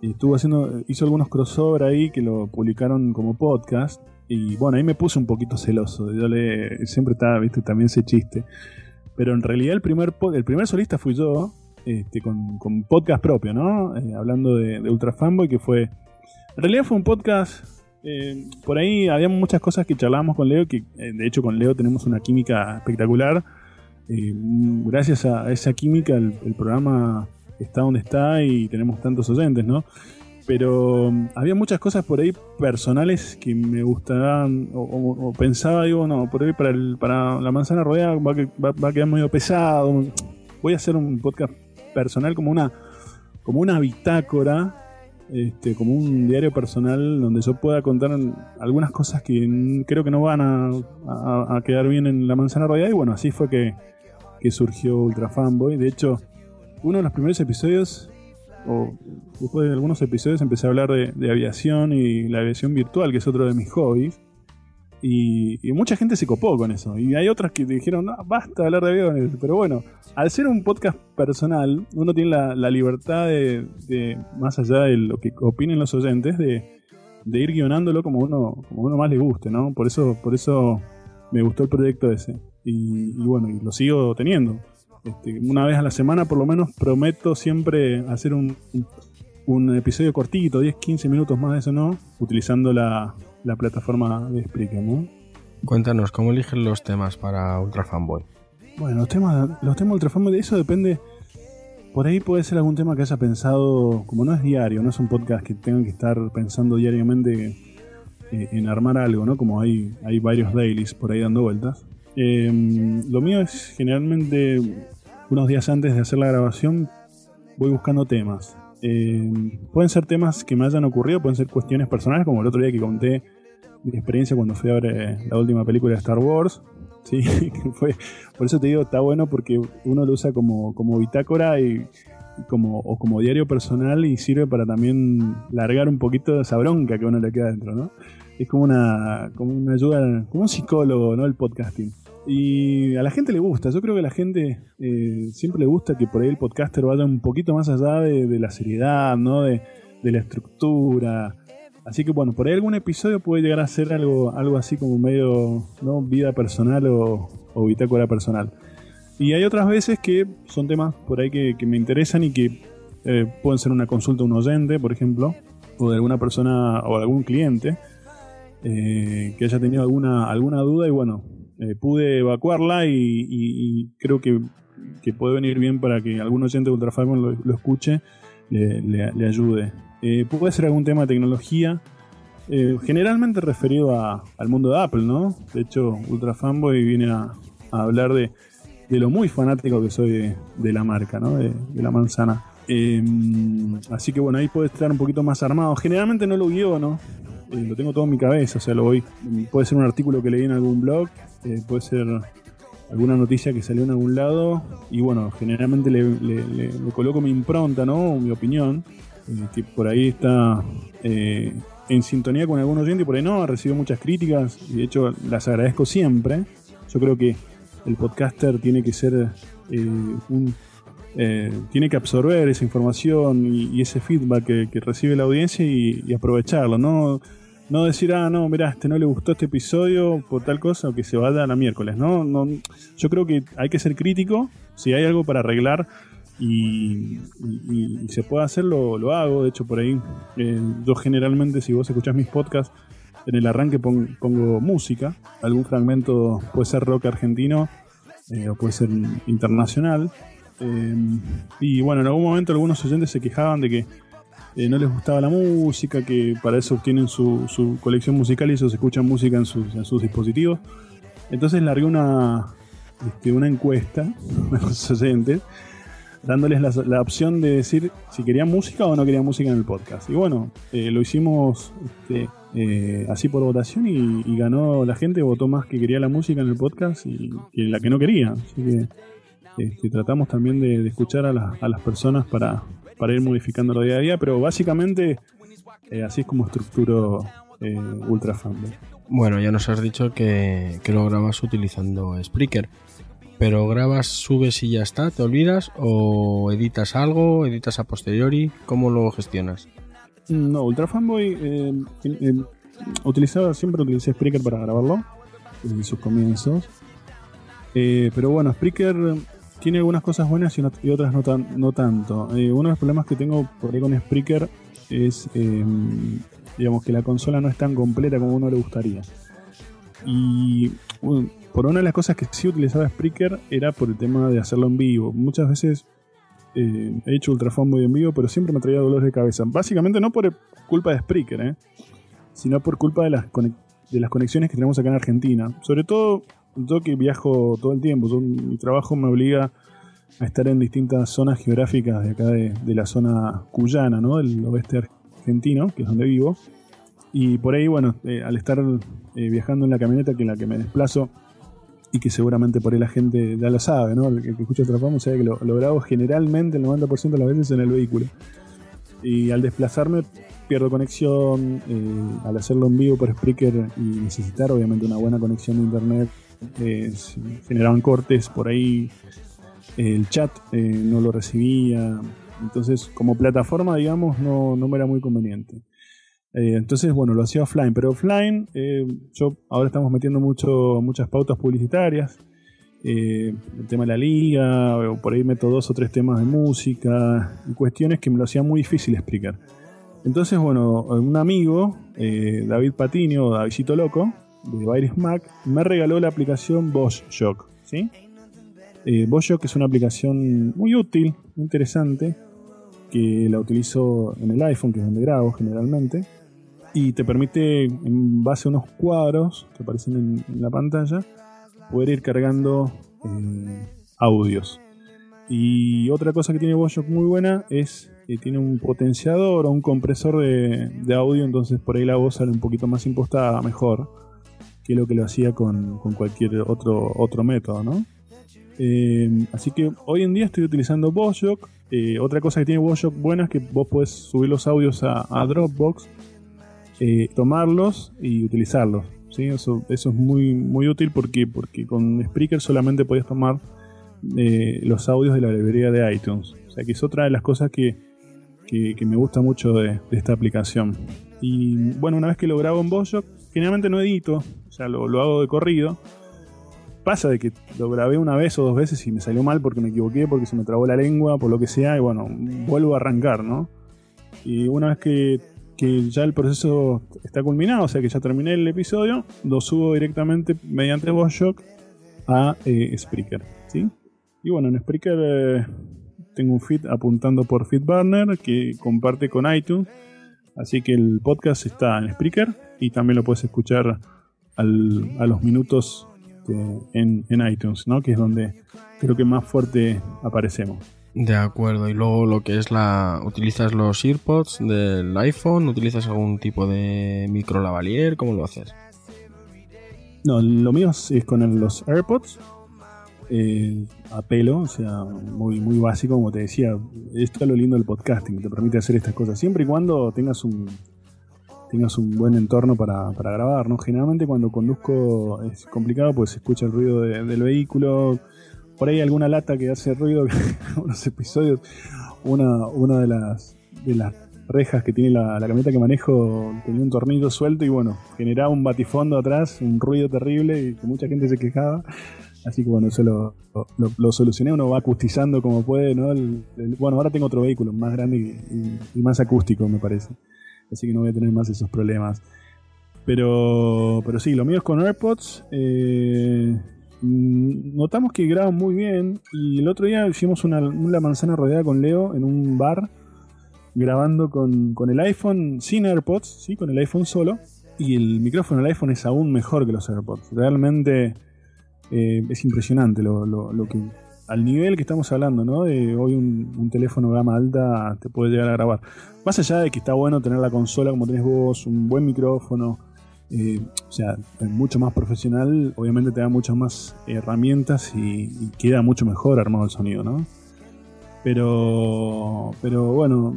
C: y estuvo haciendo, hizo algunos crossover ahí que lo publicaron como podcast. Y bueno, ahí me puse un poquito celoso. Yo le siempre estaba, viste, también ese chiste. Pero en realidad el primer el primer solista fui yo, este, con, con podcast propio, ¿no? Eh, hablando de, de Ultra Fanboy, que fue. En realidad fue un podcast. eh, por ahí había muchas cosas que charlábamos con Leo, que eh, de hecho con Leo tenemos una química espectacular. Gracias a esa química el, programa está donde está y tenemos tantos oyentes, ¿no? Pero mm, había muchas cosas por ahí personales que me gustaban o, o- o pensaba, digo, no, por ahí para, el- para la manzana rodeada va- va a quedar medio pesado. Voy a hacer un podcast personal como una, como una bitácora, este, como un diario personal donde yo pueda contar algunas cosas que creo que no van a, quedar bien en la manzana rodeada. Y bueno, así fue que, surgió Ultra Fanboy. De hecho, uno de los primeros episodios, o después de algunos episodios, empecé a hablar de aviación y la aviación virtual, que es otro de mis hobbies. Y, y mucha gente se copó con eso. Y hay otras que dijeron, no, basta de hablar de aviones. Pero bueno, al ser un podcast personal, uno tiene la, libertad de, de, más allá de lo que opinen los oyentes, de, ir guionándolo como uno, como uno más le guste, ¿no? Por eso, por eso me gustó el proyecto ese. Y, y bueno, y lo sigo teniendo. Este, una vez a la semana por lo menos prometo siempre hacer un, un episodio cortito, 10, 15 minutos más de eso, ¿no? Utilizando la, la plataforma de Spreaker, ¿no?
B: Cuéntanos, ¿cómo eligen los temas para Ultra Fanboy?
C: Bueno, los temas, los temas ultrafamos de eso depende. Por ahí puede ser algún tema que haya pensado, como no es diario, no es un podcast que tengan que estar pensando diariamente eh, en armar algo, ¿no? Como hay, hay varios dailies por ahí dando vueltas. Eh, lo mío es generalmente unos días antes de hacer la grabación voy buscando temas. Eh, pueden ser temas que me hayan ocurrido, pueden ser cuestiones personales, como el otro día que conté mi experiencia cuando fui a ver eh, la última película de Star Wars. [LAUGHS] Sí, que fue, por eso te digo, está bueno porque uno lo usa como, como bitácora y, como, o como diario personal y sirve para también largar un poquito esa bronca que uno le queda dentro, ¿no? Es como una, como una ayuda, como un psicólogo, ¿no? El podcasting. Y a la gente le gusta, yo creo que a la gente eh, siempre le gusta que por ahí el podcaster vaya un poquito más allá de, de la seriedad, ¿no? De, de la estructura. Así que bueno, por ahí algún episodio puede llegar a ser algo, algo así como medio, ¿no? Vida personal o, o bitácora personal. Y hay otras veces que son temas por ahí que, me interesan y que eh, pueden ser una consulta a un oyente, por ejemplo, o de alguna persona o algún cliente eh, que haya tenido alguna, alguna duda y bueno, eh, pude evacuarla y, creo que, que puede venir bien para que algún oyente de Ultrafarmon lo, lo escuche, le, le- le ayude. Eh, puede ser algún tema de tecnología, eh, generalmente referido a- al mundo de Apple, ¿no? De hecho, Ultra Fanboy viene a, hablar de, de lo muy fanático que soy de, la marca, ¿no? De, la manzana. Eh, así que bueno, ahí puede estar un poquito más armado. Generalmente no lo guío, ¿no? Eh, lo tengo todo en mi cabeza, o sea, lo voy. Puede ser un artículo que leí en algún blog, puede ser alguna noticia que salió en algún lado y bueno, generalmente le- le coloco mi impronta, ¿no? Mi opinión, eh, que por ahí está eh, en sintonía con algún oyente y por ahí no, ha recibido muchas críticas y de hecho las agradezco siempre. Yo creo que el podcaster tiene que ser eh, un... eh, tiene que absorber esa información y, ese feedback que, recibe la audiencia y, aprovecharlo, ¿no? No decir, ah, no, mira, a este no le gustó este episodio por tal cosa o que se vaya a la miércoles, ¿no? no yo creo que hay que ser crítico. Si hay algo para arreglar y, se puede hacer, lo, hago. De hecho, por ahí, eh, yo generalmente, si vos escuchás mis podcasts, en el arranque pon- pongo música. Algún fragmento puede ser rock argentino eh, o puede ser internacional. Eh, y bueno, en algún momento algunos oyentes se quejaban de que eh, no les gustaba la música, que para eso tienen su, su colección musical y ellos escuchan música en sus, en sus dispositivos. Entonces largué una, este, una encuesta [LAUGHS] a los oyentes dándoles la, opción de decir si querían música o no querían música en el podcast. Y bueno, eh, lo hicimos este, eh, así por votación y, ganó la gente, votó más que quería la música en el podcast y la que no quería. Así que este, tratamos también de, escuchar a, las- a las personas para, para ir modificando día a día, pero básicamente eh, así es como estructuro eh, Ultra Fanboy.
B: Bueno, ya nos has dicho que, que lo grabas utilizando Spreaker. Pero grabas, subes y ya está, ¿te olvidas? ¿O editas algo? ¿Editas a posteriori? ¿Cómo lo gestionas?
C: No, Ultra Fanboy eh, utilizaba, siempre utilicé Spreaker para grabarlo desde sus comienzos. Eh, pero bueno, Spreaker tiene algunas cosas buenas y, otras no, tan, no tanto. Eh, uno de los problemas que tengo por ahí con Spreaker es, eh, digamos, que la consola no es tan completa como uno le gustaría. Y por una de las cosas que sí utilizaba Spreaker era por el tema de hacerlo en vivo. Muchas veces eh, he hecho Ultra Fanboy en vivo, pero siempre me traía dolores de cabeza. Básicamente no por culpa de Spreaker, ¿eh? sino por culpa de las, de las conexiones que tenemos acá en Argentina. Sobre todo yo que viajo todo el tiempo. Mi trabajo me obliga a estar en distintas zonas geográficas de acá de, de la zona cuyana, ¿no? del oeste argentino, que es donde vivo. Y por ahí, bueno, eh, al estar eh, viajando en la camioneta que en la que me desplazo, y que seguramente por ahí la gente ya lo sabe, ¿no? El que, escucha Atrapamos sabe que lo, lo grabo generalmente el 90% de las veces en el vehículo. Y al desplazarme pierdo conexión, eh, al hacerlo en vivo por Spreaker y necesitar obviamente una buena conexión de internet, eh, generaban cortes por ahí, eh, el chat no lo recibía, entonces como plataforma digamos no, no me era muy conveniente. Eh, entonces, bueno, lo hacía offline, pero offline, eh, yo ahora estamos metiendo mucho, muchas pautas publicitarias. eh, el tema de la liga, por ahí meto dos o tres temas de música y cuestiones que me lo hacía muy difícil explicar. Entonces, bueno, un amigo, eh, David Patiño, Davidito Loco, de Virus Mac, me regaló la aplicación Bosch Shock. ¿sí? Eh, Bosch Shock es una aplicación muy útil, muy interesante, que la utilizo en el iPhone, que es donde grabo generalmente y te permite, en base a unos cuadros que aparecen en, la pantalla, poder ir cargando eh, audios. Y otra cosa que tiene Bosch muy buena es que tiene un potenciador o un compresor de, audio, entonces por ahí la voz sale un poquito más impostada, mejor que lo que lo hacía con, con cualquier otro, otro método, ¿no? Eh, así que hoy en día estoy utilizando Boschok. Eh, otra cosa que tiene Boschok buena es que vos podés subir los audios a Dropbox eh, tomarlos y utilizarlos. ¿sí? Eso, eso es muy, muy útil porque, porque con Spreaker solamente podías tomar eh, los audios de la librería de iTunes. O sea que es otra de las cosas que, que, me gusta mucho de, esta aplicación. Y bueno, una vez que lo grabo en Boschok, generalmente no edito, o sea, lo, lo hago de corrido. Pasa de que lo grabé una vez o dos veces y me salió mal porque me equivoqué, porque se me trabó la lengua, por lo que sea, y bueno, vuelvo a arrancar, ¿no? Y una vez que que ya el proceso está culminado, o sea que ya terminé el episodio, lo subo directamente mediante Boschok a eh, Spreaker. ¿sí? Y bueno, en Spreaker eh, tengo un feed apuntando por FeedBurner que comparte con iTunes. Así que el podcast está en Spreaker y también lo puedes escuchar al, a los minutos en, en iTunes, ¿no? que es donde creo que más fuerte aparecemos.
B: De acuerdo, y luego lo que es la... ¿Utilizas los earpods del iPhone? ¿Utilizas algún tipo de micro lavalier? ¿Cómo lo haces?
C: No, lo mío es con los AirPods. eh, a pelo, o sea, muy, muy básico, como te decía. Esto es lo lindo del podcasting, te permite hacer estas cosas, siempre y cuando tengas un tengas un buen entorno para, para grabar, ¿no? Generalmente cuando conduzco es complicado, pues se escucha el ruido de- del vehículo, por ahí alguna lata que hace ruido, [LAUGHS] unos episodios, una, una de las de las rejas que tiene la, la camioneta que manejo tenía un tornillo suelto y bueno, generaba un batifondo atrás, un ruido terrible y que mucha gente se quejaba. Así que bueno, eso lo, lo- solucioné, uno va acustizando como puede, ¿no? Bueno, ahora tengo otro vehículo más grande y, más acústico, me parece. Así que no voy a tener más esos problemas. Pero, pero sí, lo mío es con AirPods. eh, notamos que graban muy bien. Y el otro día hicimos una, una manzana rodeada con Leo en un bar, grabando con, con el iPhone sin AirPods, ¿sí? con el iPhone solo. Y el micrófono del iPhone es aún mejor que los AirPods. Realmente eh, es impresionante lo, lo- lo que. Al nivel que estamos hablando, ¿no? De hoy un, un teléfono gama alta te puede llegar a grabar. Más allá de que está bueno tener la consola como tenés vos, un buen micrófono, eh, o sea, mucho más profesional, obviamente te da muchas más herramientas y, queda mucho mejor armado el sonido, ¿no? Pero, pero bueno,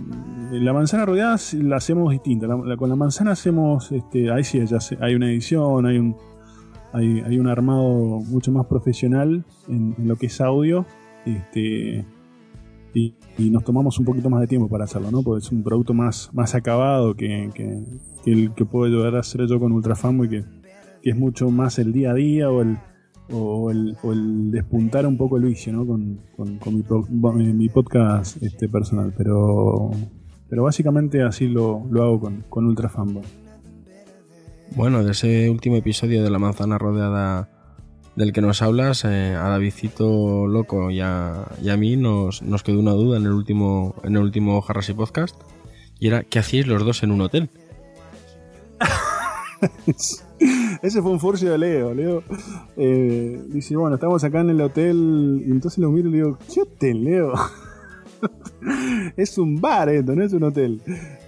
C: la manzana rodeada la hacemos distinta. Con la manzana hacemos, este, ahí sí, ya hay una edición, hay un, hay, hay un armado mucho más profesional en, en lo que es audio. Este, y, nos tomamos un poquito más de tiempo para hacerlo, ¿no? Porque es un producto más, más acabado que, que- el que puedo llegar a hacer yo con Ultra Fanboy, que, que es mucho más el día a día o el, o el, o el despuntar un poco el vicio, ¿no? Con, con- eh, mi podcast este, personal. Pero, pero básicamente así lo, lo hago con, con Ultra Fanboy.
B: Bueno, de ese último episodio de la manzana rodeada del que nos hablas, eh, a Davidcito Loco y a, y mí nos, nos quedó una duda en el último, en el último Jarras y Podcast. Y era, ¿qué hacíais los dos en un hotel? [LAUGHS]
C: Ese fue un furcio de Leo. Leo eh, dice, bueno, estamos acá en el hotel. Y entonces lo miro y le digo, ¿qué hotel, Leo? [LAUGHS] es un bar esto, no es un hotel.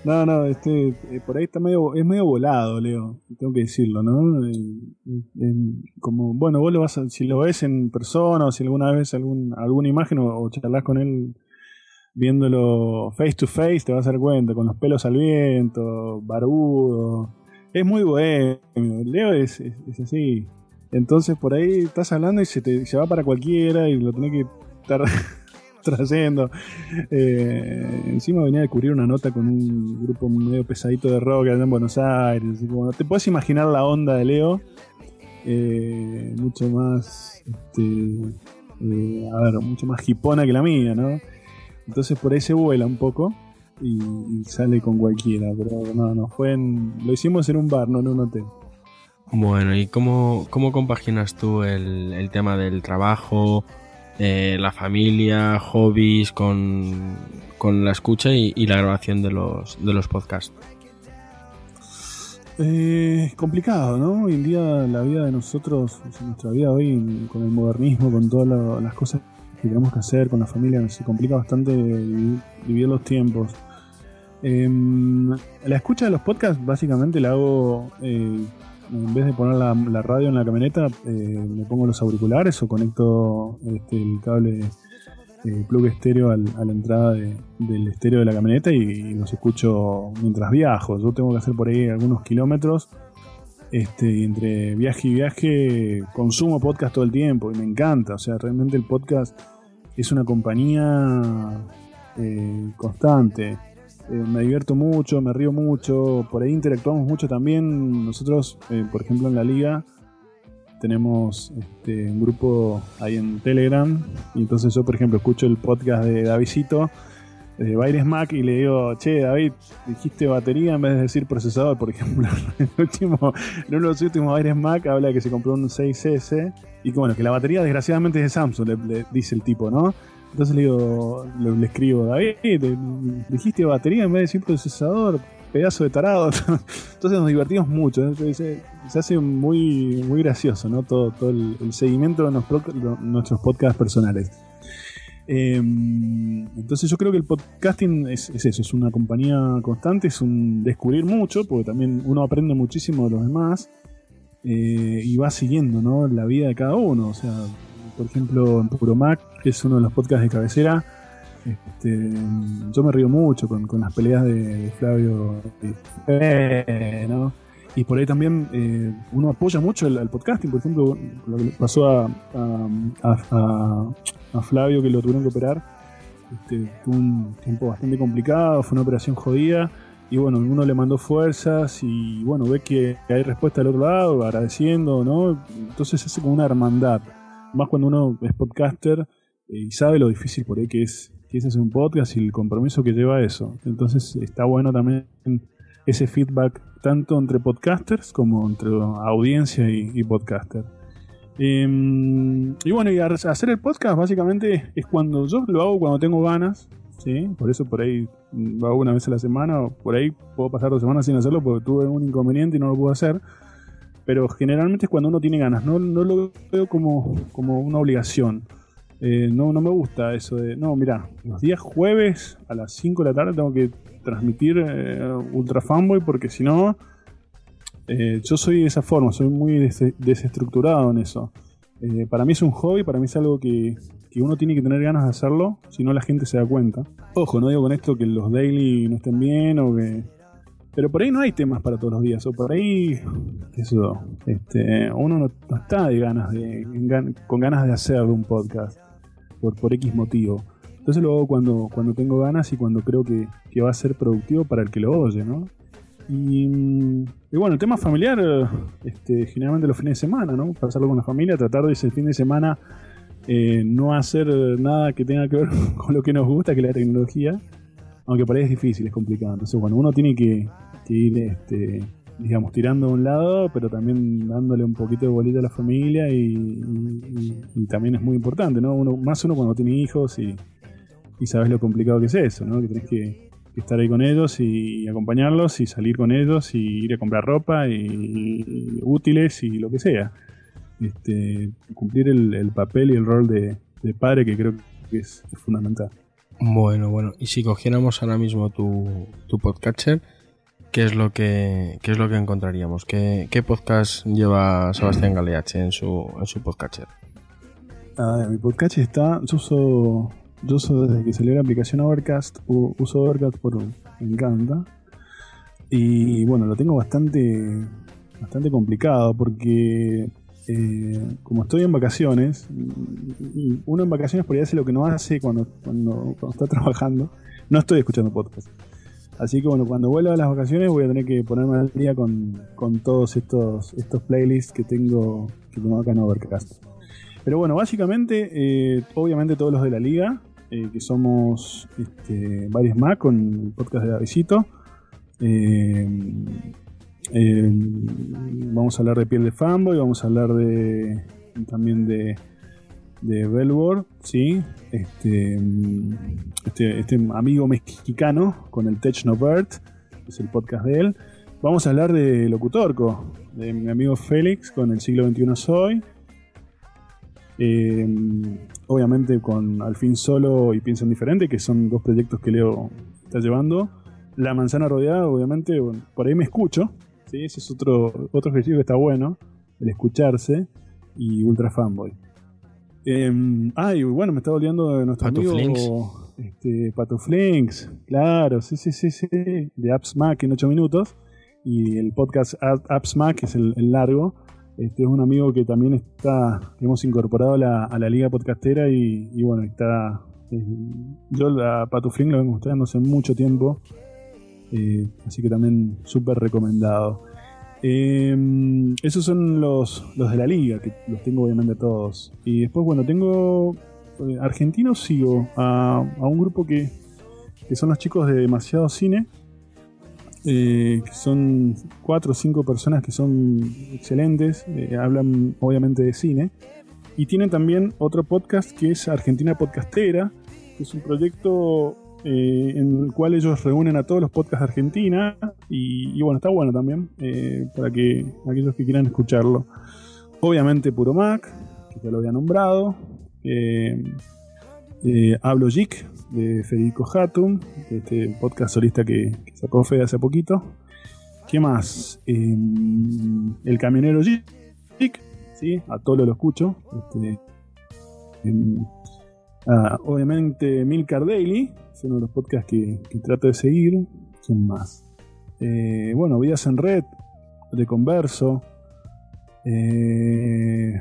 C: No, no, este, eh, por ahí está medio, es medio volado, Leo. Tengo que decirlo, ¿no? Eh, como, bueno, vos lo vas a- si lo ves en persona o si alguna vez algún, alguna imagen o, o charlas con él viéndolo face to face, te vas a dar cuenta, con los pelos al viento, barbudo. Es muy bueno. Leo es, es- es así. Entonces por ahí estás hablando y se te se va para cualquiera y lo tenés que estar [LAUGHS] [LAUGHS] trayendo. Eh, encima venía a cubrir una nota con un grupo medio pesadito de rock allá en Buenos Aires. te puedes imaginar la onda de Leo. eh, mucho más, este, eh, a ver, mucho más hipona que la mía, ¿no? Entonces por ahí se vuela un poco y, sale con cualquiera. Pero no, no, fue en, lo hicimos en un bar, no en un hotel.
B: Bueno, ¿y cómo, cómo compaginas tú el tema del trabajo, eh, la familia, hobbies con, con la escucha y, la grabación de los, de los podcasts?
C: Eh, complicado, ¿no? Hoy en día la vida de nosotros, nuestra vida hoy con el modernismo, con todas las cosas que tenemos que hacer con la familia, se complica bastante dividir los tiempos. Em, la escucha de los podcasts básicamente la hago, eh, en vez de poner la, radio en la camioneta, eh, me pongo los auriculares o conecto este, el cable eh, plug estéreo al- a la entrada de- del estéreo de la camioneta y, los escucho mientras viajo. Yo tengo que hacer por ahí algunos kilómetros. Este, y entre viaje y viaje consumo podcast todo el tiempo y me encanta. O sea, realmente el podcast es una compañía eh, constante. Eh, me divierto mucho, me río mucho, por ahí interactuamos mucho también. Nosotros, eh, por ejemplo, en la liga tenemos este, un grupo ahí en Telegram. Y entonces yo, por ejemplo, escucho el podcast de Davidcito, de Baires Mac, y le digo, che, David, dijiste batería en vez de decir procesador, por ejemplo. [LAUGHS] en, el último, en uno de los últimos Baires Mac habla que se compró un 6S y que bueno, que la batería desgraciadamente es de Samsung, le dice el tipo, ¿no? Entonces le digo, le, escribo, David, te- dijiste batería en vez de decir procesador, pedazo de tarado. [LAUGHS] Entonces nos divertimos mucho, ¿no? Se, hace muy, muy gracioso, ¿no? Todo, todo el, el seguimiento de nuestros, podcasts personales. Eh, entonces yo creo que el podcasting es, es eso, es una compañía constante, es un descubrir mucho, porque también uno aprende muchísimo de los demás eh, y va siguiendo ¿no? la vida de cada uno. O sea, por ejemplo, en Puro Mac, es uno de los podcasts de cabecera. Este, yo me río mucho con, con las peleas de, Flavio. Y por ahí también eh, uno apoya mucho el, podcasting. Por ejemplo, lo que pasó a, Flavio que lo tuvieron que operar. Este, un tiempo bastante complicado, fue una operación jodida. Y bueno, uno le mandó fuerzas y bueno, ve que hay respuesta del otro lado, agradeciendo, ¿no? Entonces hace como una hermandad. Más cuando uno es podcaster y sabe lo difícil por ahí que es, que es hacer un podcast y el compromiso que lleva eso. Entonces está bueno también ese feedback tanto entre podcasters como entre audiencia y, podcaster. Em, y bueno, y hacer el podcast básicamente es cuando yo lo hago cuando tengo ganas, ¿sí? Por eso por ahí mm, lo hago una vez a la semana, o por ahí puedo pasar dos semanas sin hacerlo porque tuve un inconveniente y no lo pude hacer. Pero generalmente es cuando uno tiene ganas, no, no lo veo como, como una obligación. Eh, no, no me gusta eso de, no, mira, los días jueves a las 5 de la tarde tengo que transmitir eh, Ultra Fanboy porque si no, eh, yo soy de esa forma, soy muy des- desestructurado en eso. Eh, para mí es un hobby, para mí es algo que, que uno tiene que tener ganas de hacerlo, si no la gente se da cuenta. Ojo, no digo con esto que los daily no estén bien o que... Pero por ahí no hay temas para todos los días, o por ahí, qué sé yo, este, uno no, no está de ganas de, con ganas de hacer un podcast, por, por X motivo. Entonces lo hago cuando, cuando tengo ganas y cuando creo que, que va a ser productivo para el que lo oye, ¿no? Y, mm, bueno, el tema familiar, este, generalmente los fines de semana, ¿no? Pasarlo con la familia, tratar de ese fin de semana eh, no hacer nada que tenga que ver [LAUGHS] con lo que nos gusta, que es la tecnología, aunque es difícil, es complicado. Entonces, bueno, uno tiene que, que ir, este, digamos, tirando a un lado, pero también dándole un poquito de bolita a la familia y, también es muy importante, ¿no? Uno, más uno cuando tiene hijos y, y sabes lo complicado que es eso, ¿no? Que tenés que, estar ahí con ellos y, acompañarlos y salir con ellos y ir a comprar ropa y, útiles y lo que sea. Este, cumplir el, el papel y el rol de, padre que creo que es, es fundamental.
B: Bueno, bueno. Y si cogiéramos ahora mismo tu, tu podcatcher, ¿qué es lo que, qué es lo que encontraríamos? ¿Qué, qué podcast lleva Sebastián Galeache en su, en su podcatcher?
C: Mi podcast está. Yo uso. Yo uso desde que salió la aplicación Overcast. Uso Overcast por. Me encanta. Y bueno, lo tengo bastante. Bastante complicado porque. eh, como estoy en vacaciones. Uno en vacaciones por ahí hace lo que no hace cuando, cuando, cuando está [LAUGHS] trabajando. No estoy escuchando podcast. Así que bueno, cuando vuelva a las vacaciones voy a tener que ponerme al día con, con todos estos, estos playlists que tengo, que tengo acá en Overcast. Pero bueno, básicamente, eh, obviamente todos los de la liga, eh, que somos este, varios más con el podcast de Davidito. Eh, eh, vamos a hablar de piel de fanboy, vamos a hablar de también de, de Belvoir, ¿sí? Este, este, este amigo mexicano con el Technobird, que es el podcast de él. Vamos a hablar de Locutorco, de mi amigo Félix con el siglo XXI Soy. Eh, obviamente con Al fin Solo y Piensan Diferente, que son dos proyectos que Leo está llevando. La manzana rodeada, obviamente, por ahí me escucho. ¿sí? Ese es otro, otro ejercicio que está bueno, el escucharse. Y Ultra Fanboy. Eh, ah, y bueno, me estaba olvidando de nuestro
B: Patuflinks.
C: amigo este, Patuflinks. Claro, sí, sí, sí, sí. De Apps Mac en 8 minutos. Y el podcast App- Apps Mac, que es el, el largo. Este es un amigo que también está, que hemos incorporado a la, a la liga podcastera y, y bueno, está. eh, yo a Patuflin lo vengo mostrando hace mucho tiempo, eh, así que también súper recomendado. Eh, esos son los, los de la liga, que los tengo obviamente a todos. Y después, bueno, tengo eh, argentinos, sigo a, a un grupo que, que son los chicos de Demasiado Cine, eh, que son cuatro o cinco personas que son excelentes, eh, hablan obviamente de cine, y tienen también otro podcast que es Argentina Podcastera, que es un proyecto eh, en el cual ellos reúnen a todos los podcasts de Argentina, y, bueno, está bueno también, eh, para que aquellos que quieran escucharlo. Obviamente Puro Mac, que ya lo había nombrado, eh, Hablo Geek, de Federico Hatum, este podcast solista que, sacó Fede hace poquito. ¿Qué más? El Camionero Geek, ¿sí? A Tolo lo escucho. Este, obviamente Milcar Daily, es uno de los podcasts que, que trato de seguir. ¿Quién más? Eh, bueno, Vidas en Red, de Converso. Eh,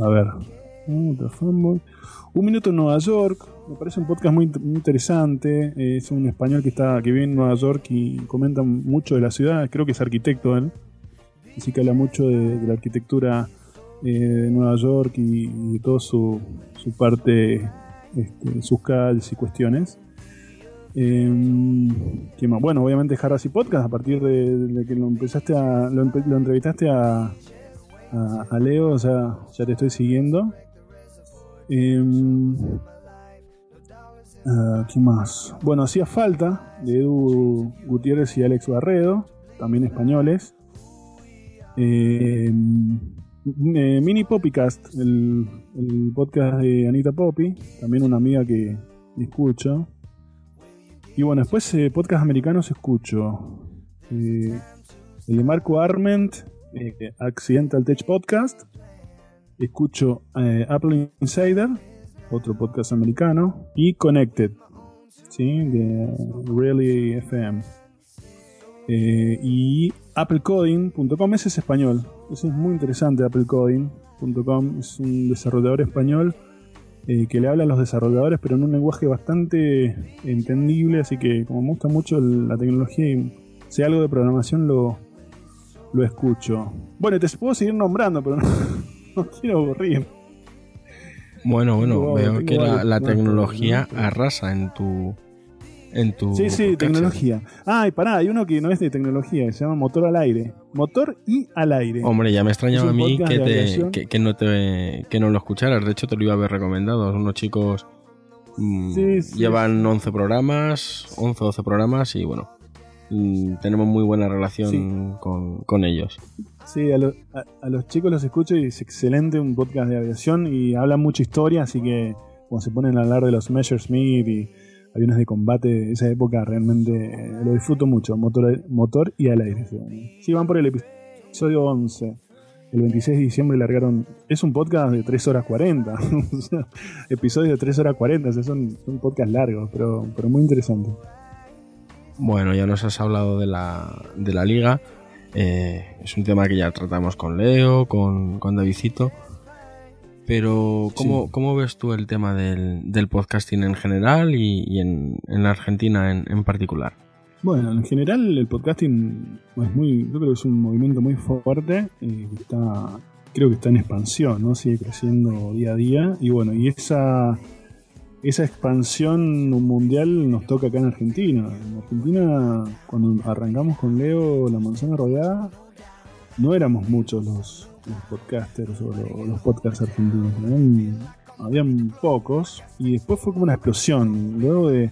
C: a ver. Un minuto en Nueva York. Me parece un podcast muy, interesante. Eh, es un español que está que vive en Nueva York y comenta mucho de la ciudad. Creo que es arquitecto él. Así que habla mucho de la arquitectura eh, de Nueva York y, toda su, su parte, este, sus calles y cuestiones. Eh, ¿qué más? Bueno, obviamente y Podcast, a partir de, que lo empezaste a. lo, entrevistaste a, a, Leo, o sea, ya te estoy siguiendo. Ah, ¿Qué más? Bueno, hacía falta de Edu Gutiérrez y Alex Barredo, también españoles. Eh, eh, Mini Poppycast, el, el podcast de Anita Poppy, también una amiga que escucho. Y bueno, después eh, podcast americanos escucho. eh, el de Marco Arment, eh, Accidental Tech Podcast. Escucho Apple Insider, otro podcast americano. Y Connected, ¿sí? de Really FM. Y applecoding.com, ese es español. Ese es muy interesante, applecoding.com. Es un desarrollador español eh, que le habla a los desarrolladores, pero en un lenguaje bastante entendible. Así que, como me gusta mucho la tecnología y sé algo de programación, lo, lo escucho. Bueno, te puedo seguir nombrando, pero [LAUGHS] no, no quiero aburrir.
B: Bueno, bueno, veo que la, tecnología arrasa en tu. En tu
C: Sí, sí,
B: podcast.
C: tecnología. Ah, y pará, hay uno que no es de tecnología, que se llama Motor al Aire. Motor y al aire.
B: Hombre, ya me extrañaba a mí que, te- que, que no te, que no lo escucharas. De hecho, te lo iba a haber recomendado. Son unos chicos. mm,
C: Sí, sí,
B: llevan 11 programas, 11 o 12 programas y bueno. mm, tenemos muy buena relación
C: Sí.
B: con, con ellos.
C: Sí, a, lo- a- a los chicos los escucho y es excelente un podcast de aviación y hablan mucha historia, así que cuando se ponen a hablar de los Messerschmitt y aviones de combate de esa época, realmente eh, lo disfruto mucho, motor, motor y al aire. Sí. Van por el episodio 11. El 26 de diciembre largaron... Es un podcast de 3 horas 40. [LAUGHS] o sea, episodios de 3 horas 40, o sea, son, son podcasts largos, pero, pero muy interesantes.
B: Bueno, ya nos has hablado de la, de la liga. Eh, es un tema que ya tratamos con Leo, con, con Davidcito. Pero, ¿cómo,
C: Sí.
B: ¿cómo ves tú el tema del, del podcasting en general y, y en, en la Argentina en, en particular?
C: Bueno, en general el podcasting es muy, yo creo que es un movimiento muy fuerte, eh, está, creo que está en expansión, ¿no? Sigue creciendo día a día y bueno, y esa esa expansión mundial nos toca acá en Argentina. En Argentina, cuando arrancamos con Leo La Manzana Rodeada, no éramos muchos los, los podcasters o lo- los, podcasts argentinos. Habían, habían pocos y después fue como una explosión. Luego de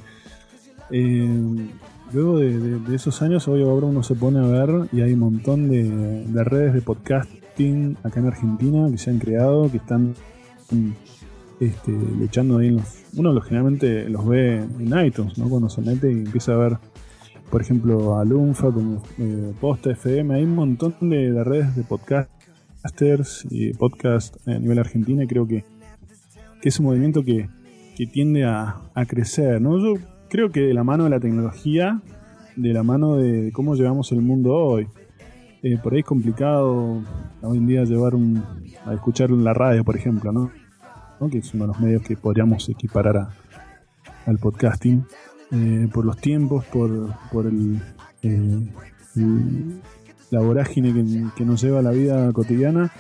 C: eh, luego de, esos años, hoy ahora uno se pone a ver y hay un montón de, de redes de podcasting acá en Argentina que se han creado, que están este, luchando ahí en los. Uno los, generalmente los ve en iTunes, ¿no? Cuando se mete y empieza a ver, por ejemplo, a Lunfa, como eh, Posta FM, hay un montón de, de redes de podcasters y podcast a nivel argentino y creo que, que es un movimiento que, que tiende a, a crecer, ¿no? Yo creo que de la mano de la tecnología, de la mano de cómo llevamos el mundo hoy. Eh, por ahí es complicado hoy en día llevar un, a escuchar la radio, por ejemplo, ¿no? ¿no? que es uno de los medios que podríamos equiparar a- al podcasting, eh, por los tiempos, por, por el, eh, el- la vorágine que, que nos lleva a la vida cotidiana.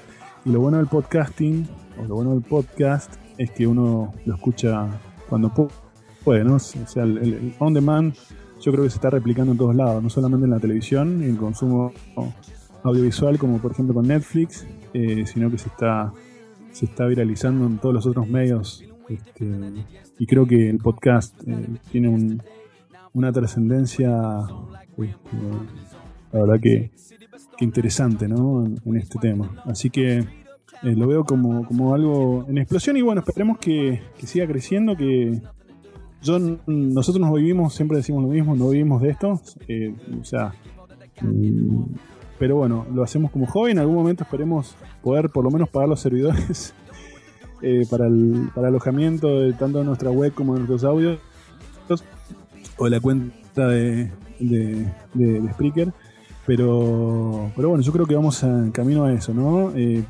C: Y lo bueno del podcasting, o lo bueno del podcast, es que uno lo escucha cuando pu- puede, ¿no? O sea, el, el- on demand yo creo que se está replicando en todos lados, no solamente en la televisión, en el consumo audiovisual, como por ejemplo con Netflix, eh, sino que se está se está viralizando en todos los otros medios. este, y creo que el podcast eh, tiene un- una trascendencia, este, la verdad que, interesante ¿no? en, este tema. Así que eh, lo veo como, como algo en explosión y bueno, esperemos que, que siga creciendo, que yo, nosotros nos vivimos, siempre decimos lo mismo, no vivimos de esto, eh, o sea, mm, pero bueno, lo hacemos como hobby, en algún momento esperemos poder por lo menos pagar los servidores [LAUGHS] eh, para el para alojamiento de tanto de nuestra web como de nuestros audios o de la cuenta de, de, de- de Spreaker. Pero, pero bueno, yo creo que vamos en camino a eso, ¿no? Eh,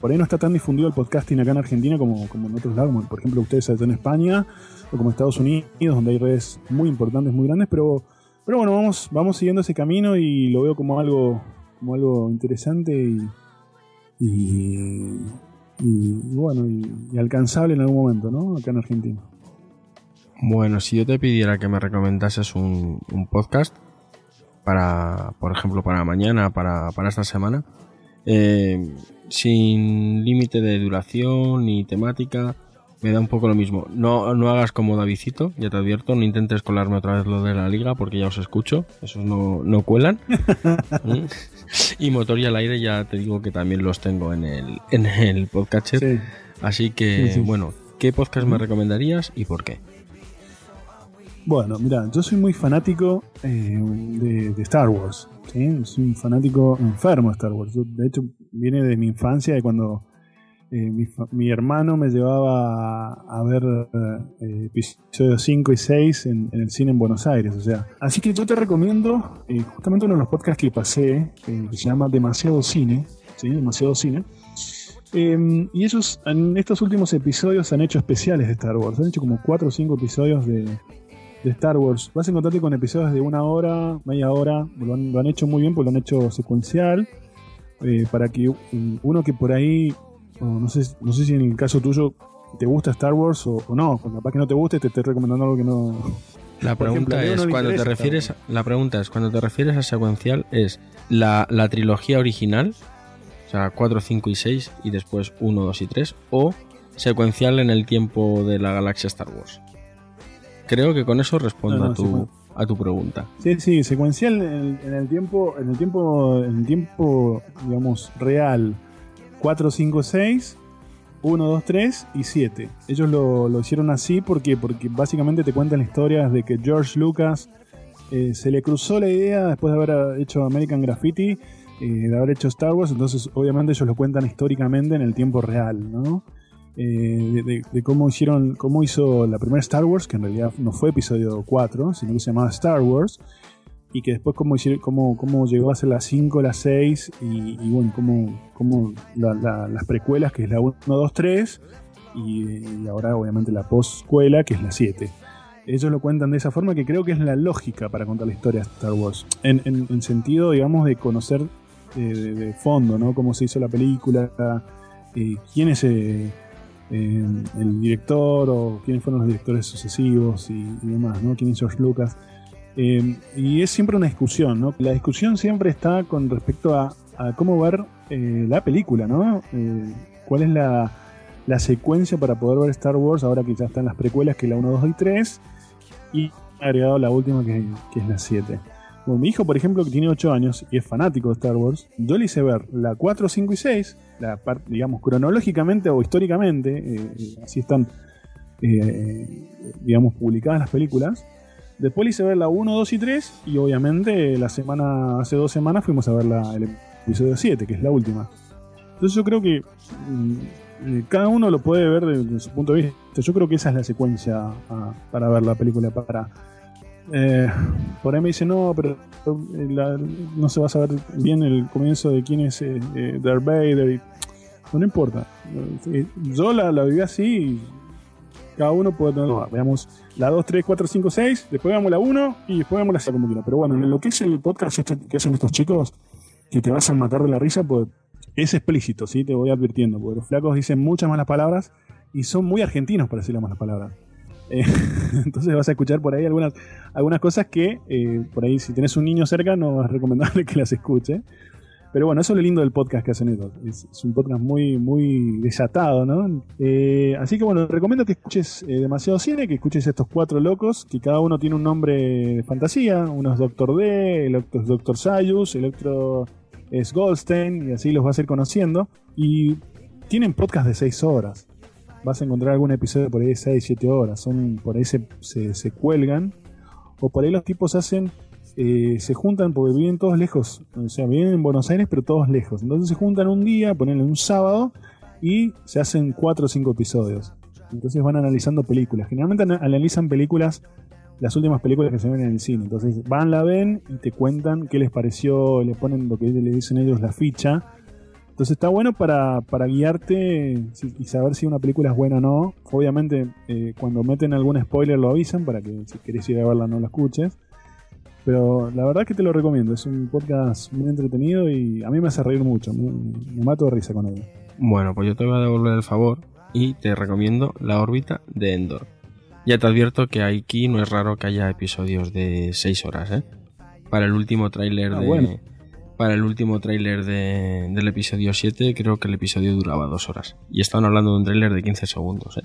C: por ahí no está tan difundido el podcasting acá en Argentina como, como en otros lados, por ejemplo ustedes allá en España o como Estados Unidos, donde hay redes muy importantes, muy grandes, pero, pero bueno, vamos, vamos siguiendo ese camino y lo veo como algo, como algo interesante y, y, bueno, y, y alcanzable en algún momento, ¿no? Acá en Argentina.
B: Bueno, si yo te pidiera que me recomendases un podcast para, por ejemplo, para mañana, para, para esta semana, eh, sin límite de duración ni temática, me da un poco lo mismo. No, no hagas como Davidcito, ya te advierto, no intentes colarme otra vez lo de la liga porque ya os escucho, esos no, no cuelan. [LAUGHS] ¿Mm? y motor y al aire ya te digo que también los tengo en el, en el podcast.
C: Sí.
B: Así que,
C: Sí, sí.
B: bueno, ¿qué podcast me recomendarías y por qué?
C: Bueno, mira, yo soy muy fanático eh, de, Star Wars. ¿sí? Soy un fanático enfermo de Star Wars. De hecho, viene de mi infancia, de cuando eh, mi, hermano me llevaba a, ver eh, episodios 5 y 6 en, en el cine en Buenos Aires. O sea, así que yo te recomiendo justamente uno de los podcasts que pasé, que se llama Demasiado Cine. ¿sí? Demasiado Cine. Eh, y ellos en estos últimos episodios han hecho especiales de Star Wars. Han hecho como 4 o 5 episodios de, de Star Wars. Vas a encontrarte con episodios de una hora, media hora. Lo han, lo han hecho muy bien, porque lo han hecho secuencial. eh, para que uno que por ahí, no sé, no sé si en el caso tuyo te gusta Star Wars o, o no, capaz que no te guste, te estoy recomendando algo que no.
B: La
C: ejemplo,
B: pregunta es
C: no
B: cuando te refieres la pregunta es cuando te refieres a secuencial es la, la trilogía original, o sea, 4, 5 y 6 y después 1, 2 y 3 o secuencial en el tiempo de la galaxia Star Wars. Creo que con eso respondo
C: No, no,
B: a tu a tu pregunta.
C: Sí, sí, secuencial en el, en el tiempo, en el tiempo, en el tiempo, digamos, real. 4, 5, 6, 1, 2, 3 y 7. Ellos lo, lo hicieron así porque, porque básicamente te cuentan la historia de que George Lucas eh, se le cruzó la idea después de haber hecho American Graffiti, eh, de haber hecho Star Wars, entonces obviamente ellos lo cuentan históricamente en el tiempo real, ¿no? Eh, de, cómo hicieron, cómo hizo la primera Star Wars, que en realidad no fue episodio 4, sino que se llamaba Star Wars, y que después cómo, hicieron, cómo, cómo llegó a ser la 5, la 6, y, bueno, cómo, cómo la- la- las precuelas, que es la 1, 2, 3, y, ahora obviamente la postcuela, que es la 7. Ellos lo cuentan de esa forma que creo que es la lógica para contar la historia de Star Wars. En, en- en sentido, digamos, de conocer eh, de, fondo, ¿no? Cómo se hizo la película, eh, quién es eh, el director o quiénes fueron los directores sucesivos y, demás, ¿no? Quién es George Lucas. Eh, y es siempre una discusión, ¿no? La discusión siempre está con respecto a, a cómo ver eh, la película, ¿no? Eh, ¿Cuál es la, la secuencia para poder ver Star Wars ahora que ya están las precuelas, que es la 1, 2 y 3? Y agregado la última, que, que es la 7. Bueno, mi hijo, por ejemplo, que tiene 8 años y es fanático de Star Wars, yo le hice ver la 4, 5 y 6, la par- digamos, cronológicamente o históricamente, eh, eh, así están, eh, digamos, publicadas las películas. Después le hice ver la 1, 2 y 3 y obviamente la semana, hace dos semanas fuimos a ver la, el episodio 7, que es la última. Entonces yo creo que mm, eh, cada uno lo puede ver desde su punto de vista. Yo creo que esa es la secuencia ah, para ver la película. Para eh, Por ahí me dice, no, pero eh, no se va a saber bien el comienzo de quién es eh, eh, no, importa. Eh, Yo la, la viví así cada uno puede tener. veamos la 2, 3, 4, 5, 6, después veamos la 1 y después veamos la 6 como quiera. Pero bueno, en lo que es el podcast este que hacen estos chicos, que te vas a matar de la risa, pues es explícito, ¿sí? Te voy advirtiendo, porque los flacos dicen muchas malas palabras y son muy argentinos para decir las malas palabras. [LAUGHS] Entonces vas a escuchar por ahí algunas, algunas cosas que, eh, por ahí, si tenés un niño cerca, no es recomendable [LAUGHS] que las escuche. Pero bueno, eso es lo lindo del podcast que hacen ellos. Es, un podcast muy, muy desatado, ¿no? Eh, así que bueno, recomiendo que escuches eh, demasiado cine, que escuches estos cuatro locos, que cada uno tiene un nombre de fantasía. Uno es Doctor D, el otro es Doctor Sayus, el otro es Goldstein, y así los vas a ir conociendo. Y tienen podcast de 6 horas. Vas a encontrar algún episodio por ahí de 6, 7 horas. Son, por ahí se, se, cuelgan. O por ahí los tipos hacen. eh, se juntan porque viven todos lejos. O sea, viven en Buenos Aires, pero todos lejos. Entonces se juntan un día, ponen un sábado. y se hacen cuatro o cinco episodios. Entonces van analizando películas. Generalmente ana- analizan películas, las últimas películas que se ven en el cine. Entonces van, la ven y te cuentan qué les pareció, le ponen lo que le dicen ellos la ficha. Entonces está bueno para, para guiarte y saber si una película es buena o no. Obviamente eh, cuando meten algún spoiler lo avisan para que si querés ir a verla no la escuches. Pero la verdad que te lo recomiendo. Es un podcast muy entretenido y a mí me hace reír mucho. Me, me mato de risa con él.
B: Bueno, pues yo te voy a devolver el favor y te recomiendo La órbita de Endor. Ya te advierto que aquí no es raro que haya episodios de 6 horas, ¿eh? Para el último tráiler
C: Ah,
B: de...
C: bueno.
B: Para el último tráiler de, del episodio 7 creo que el episodio duraba 2 horas. Y estaban hablando de un tráiler de 15 segundos, ¿eh?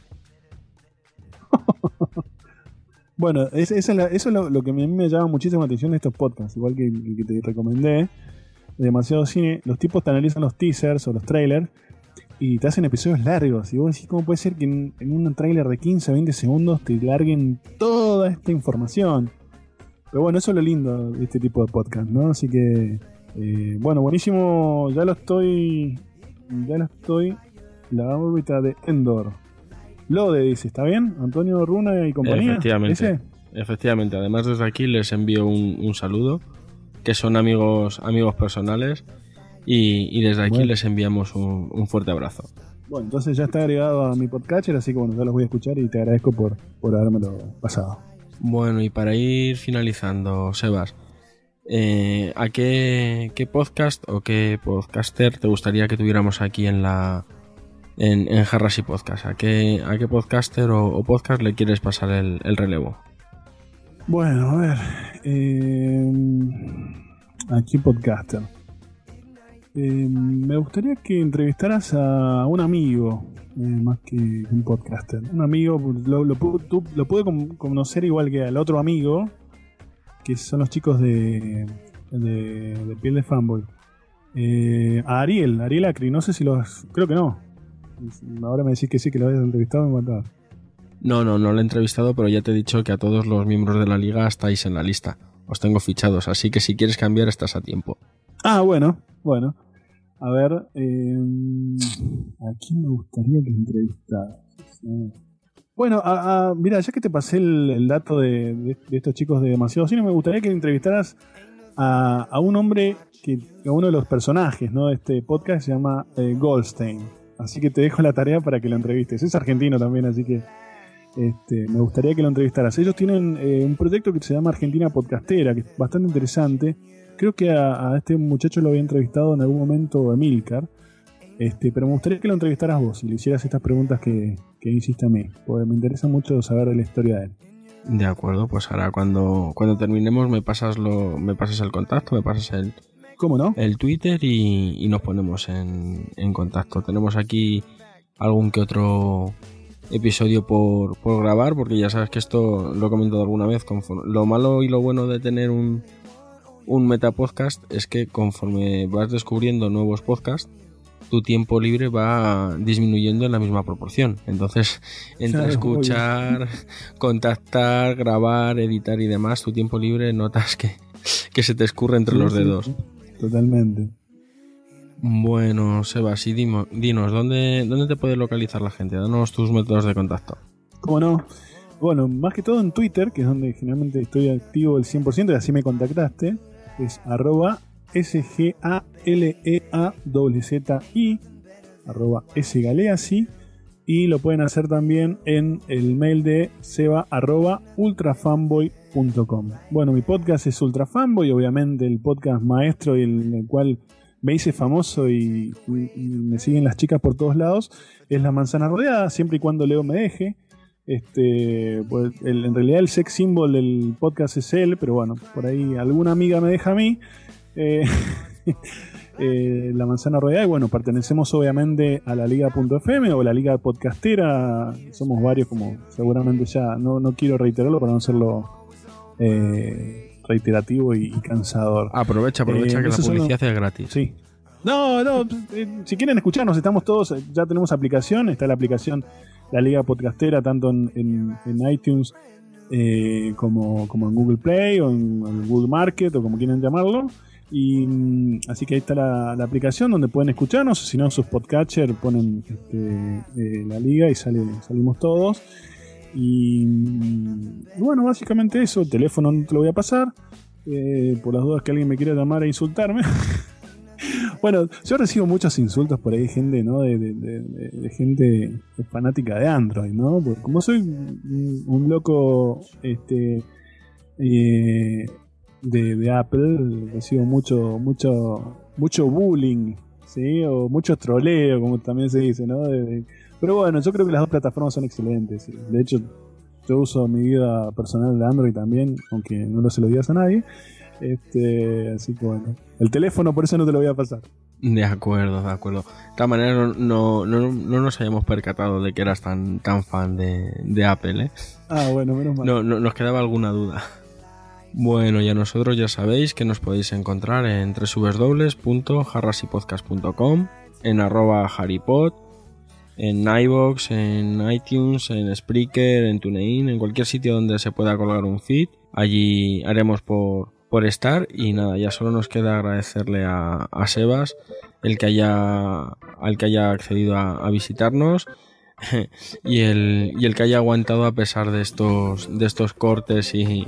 B: [LAUGHS]
C: Bueno, eso es lo, que a mí me llama muchísimo la atención de estos podcasts. Igual que que te recomendé, demasiado cine. Los tipos te analizan los teasers o los trailers y te hacen episodios largos. Y vos decís, ¿cómo puede ser que en, en un tráiler de 15 o 20 segundos te larguen toda esta información? Pero bueno, eso es lo lindo de este tipo de podcast, ¿no? Así que, eh, bueno, buenísimo. Ya lo estoy. Ya lo estoy. La órbita de Endor. Lode dice, ¿está bien? Antonio Runa y compañía.
B: Efectivamente.
C: ¿Ese?
B: Efectivamente, además desde aquí les envío un, un saludo, que son amigos, amigos personales, y, y desde aquí
C: Bueno.
B: les enviamos un, un fuerte abrazo.
C: Bueno, entonces ya está agregado a mi podcatcher, así que bueno, ya los voy a escuchar y te agradezco por, por habérmelo pasado.
B: Bueno, y para ir finalizando, Sebas, eh, ¿a qué, podcast o qué podcaster te gustaría que tuviéramos aquí en la en, en Jarras y Podcast? ¿A qué, a qué podcaster o, podcast le quieres pasar el, el relevo?
C: Bueno, a ver. eh, aquí podcaster. Eh, me gustaría que entrevistaras a un amigo, eh, más que un podcaster. Un amigo, lo, lo, lo pude con- conocer igual que al otro amigo, que son los chicos de, de, de Piel de Fanboy. Eh, a Ariel, Ariel Acri, no sé si los. Creo que no. Ahora me decís que sí, que lo habías entrevistado, me mataba.
B: No, no, no lo he entrevistado, pero ya te he dicho que a todos los miembros de la liga estáis en la lista. Os tengo fichados, así que si quieres cambiar estás a tiempo.
C: Ah, bueno, bueno. A ver, eh, ¿a quién me gustaría que entrevistaras? Eh, Bueno, a- a- mira, ya que te pasé el, dato de, estos chicos de Demasiado Cine, me gustaría que entrevistaras a, un hombre, que, a uno de los personajes ¿no? de este podcast, se llama eh, Goldstein. Así que te dejo la tarea para que lo entrevistes. Es argentino también, así que este, me gustaría que lo entrevistaras. Ellos tienen eh, un proyecto que se llama Argentina Podcastera, que es bastante interesante. Creo que a, a este muchacho lo había entrevistado en algún momento Emilcar. Este, pero me gustaría que lo entrevistaras vos y le hicieras estas preguntas que, que hiciste a mí. Porque me interesa mucho saber de la historia de él.
B: De acuerdo, pues ahora cuando, cuando terminemos me pasas lo, me pasas el contacto, me pasas el,
C: ¿Cómo no?
B: el Twitter y, y nos ponemos en, en contacto. Tenemos aquí algún que otro episodio por, por grabar, porque ya sabes que esto lo he comentado alguna vez. conforme- lo malo y lo bueno de tener un, un metapodcast es que conforme vas descubriendo nuevos podcasts, tu tiempo libre va disminuyendo en la misma proporción. Entonces, entre
C: Claro,
B: escuchar, [LAUGHS] contactar, grabar, editar y demás, tu tiempo libre notas que, que se te escurre entre
C: Sí,
B: los dedos.
C: sí, Totalmente.
B: Bueno, Sebas, y dimo- dinos, ¿dónde, ¿dónde te puede localizar la gente? Danos tus métodos de contacto.
C: ¿Cómo no? Bueno, más que todo en Twitter, que es donde generalmente estoy activo el 100% y así me contactaste, es arroba S-G-A-L-E-A-Z-I, arroba sgaleasi, y lo pueden hacer también en el mail de seba arroba ultrafanboy.com. Bueno, mi podcast es Ultrafanboy, obviamente el podcast maestro y el, el cual me hice famoso y, me siguen las chicas por todos lados, es La Manzana Rodeada, siempre y cuando Leo me deje. Este, pues, en realidad el sex symbol del podcast es él, pero bueno, por ahí alguna amiga me deja a mí. Eh, [LAUGHS] eh, la manzana rodeada y bueno, pertenecemos obviamente a la liga.fm o la liga podcastera, somos varios como seguramente ya, no, no quiero reiterarlo para no hacerlo eh, reiterativo y, y cansador.
B: Aprovecha, aprovecha
C: Eh,
B: que la publicidad es gratis.
C: Sí. No, no, eh, si quieren escucharnos, estamos todos, ya tenemos aplicación, está la aplicación La Liga Podcastera, tanto en, en- en iTunes eh, como, como en Google Play o en, en Google Market o como quieran llamarlo. Y mm, así que ahí está la, aplicación donde pueden escucharnos, si no, sus podcatcher ponen este, eh, la liga y salimos todos. Y, mm, y bueno, básicamente eso, el teléfono no te lo voy a pasar, eh, por las dudas que alguien me quiera llamar a insultarme. [LAUGHS] bueno, yo recibo muchos insultos por ahí, gente, ¿no? De, gente fanática de Android, ¿no? Como soy un, un loco, este, eh, de, de Apple, recibo mucho, mucho, mucho bullying, ¿sí? O mucho troleo, como también se dice, ¿no? De- de- pero bueno, yo creo que las dos plataformas son excelentes. ¿sí? De hecho, yo uso mi vida personal de Android también, aunque no lo se lo digas a nadie. Este, así que bueno, el teléfono por eso no te lo voy a pasar.
B: De acuerdo, de acuerdo. De todas maneras, no, no, no, no nos hayamos percatado de que eras tan, tan fan de, de Apple, ¿eh?
C: Ah, bueno, menos mal.
B: No, no, nos quedaba alguna duda. Bueno, ya nosotros ya sabéis que nos podéis encontrar en www.jarrasipodcast.com, en arroba haripod, en iVoox, en iTunes, en Spreaker, en TuneIn, en cualquier sitio donde se pueda colgar un feed. Allí haremos por, por estar y nada, ya solo nos queda agradecerle a, a Sebas el que haya, al que haya accedido a, a visitarnos [LAUGHS] y el, y el que haya aguantado a pesar de estos, de estos cortes y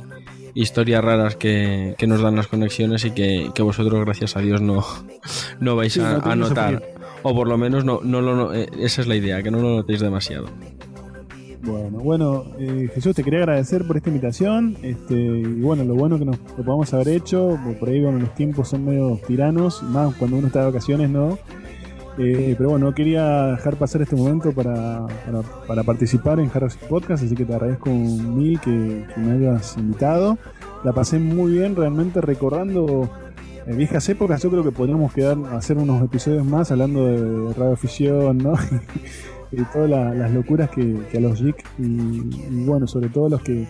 B: historias raras que, que nos dan las conexiones y que, que vosotros, gracias a Dios, no, [LAUGHS] no vais
C: Sí,
B: a,
C: no
B: a notar. O por lo menos no, no lo, no- eh, esa es la idea, que no lo notéis demasiado.
C: Bueno, bueno, eh, Jesús, te quería agradecer por esta invitación. Este, y bueno, lo bueno que nos lo podamos haber hecho, por ahí bueno, los tiempos son medio tiranos, más cuando uno está de vacaciones, ¿no? Eh, pero bueno, no quería dejar pasar este momento para, para, participar en Harris Podcast, así que te agradezco mil que, que me hayas invitado. La pasé muy bien, realmente recordando eh, viejas épocas. Yo creo que podríamos quedar hacer unos episodios más hablando de radioficción, ¿no? [LAUGHS] y todas la- las locuras que, a los geeks y, bueno, sobre todo los que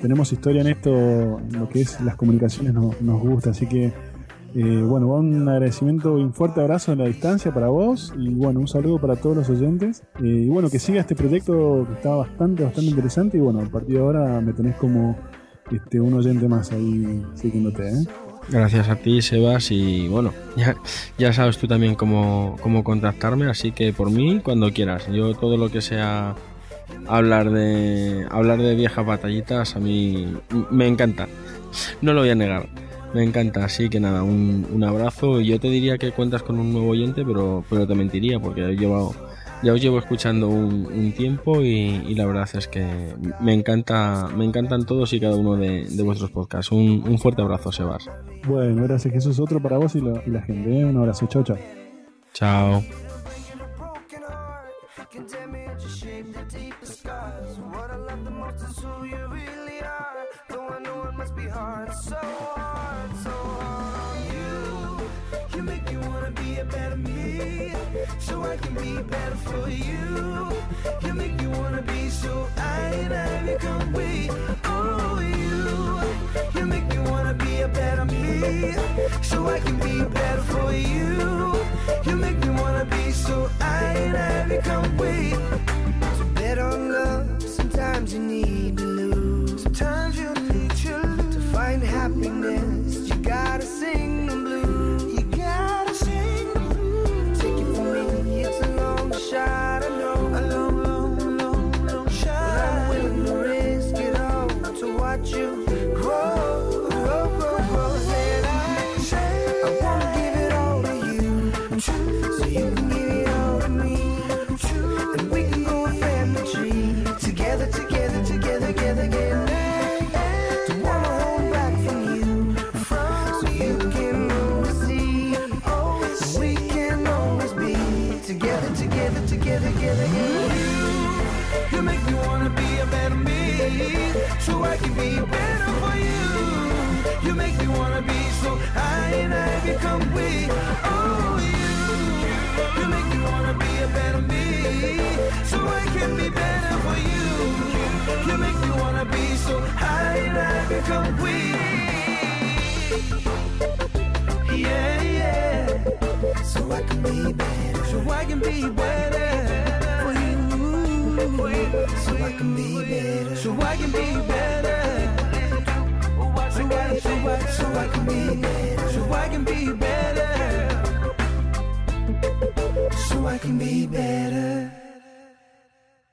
C: tenemos historia en esto, en lo que es las comunicaciones nos, nos gusta, así que eh, bueno, un agradecimiento y un fuerte abrazo en la distancia para vos y bueno, un saludo para todos los oyentes Eh, y bueno, que siga este proyecto que está bastante, bastante interesante y bueno, a partir de ahora me tenés como este, un oyente más ahí siguiéndote, ¿eh?
B: Gracias a ti, Sebas, y bueno, [LAUGHS] ya, ya sabes tú también cómo, cómo contactarme, así que por mí, cuando quieras. Yo todo lo que sea hablar de hablar de viejas batallitas, a mí me encanta. No lo voy a negar. Me encanta, así que nada, un, un abrazo. Yo te diría que cuentas con un nuevo oyente, pero, pero te mentiría, porque he llevado, ya os llevo escuchando un, un tiempo y, y la verdad es que me encanta, me encantan todos y cada uno de, de vuestros podcasts. Un, un fuerte abrazo, Sebas.
C: Bueno, gracias Jesús, otro para vos y, la- y la gente, ¿eh? un abrazo, chao, chao.
B: Chao.
A: Must be hard, so hard, so hard on you. You make me wanna be a better me, so I can be better for you. You make me wanna be so I and I become we. Oh, you. You make me wanna be a better me, so I can be better for you. You make me wanna be so I and I become we. To bet on love, sometimes you need to happiness, Be better for you. You make me wanna be so high and I become weak. Oh, you. You make me wanna be a better me. So I can be better for you. You make me wanna be so I and I become we. Yeah, yeah. So I can be better. So I can be better. So I can be better. So I can be better. So I can be better, so I can be better, so I can be better.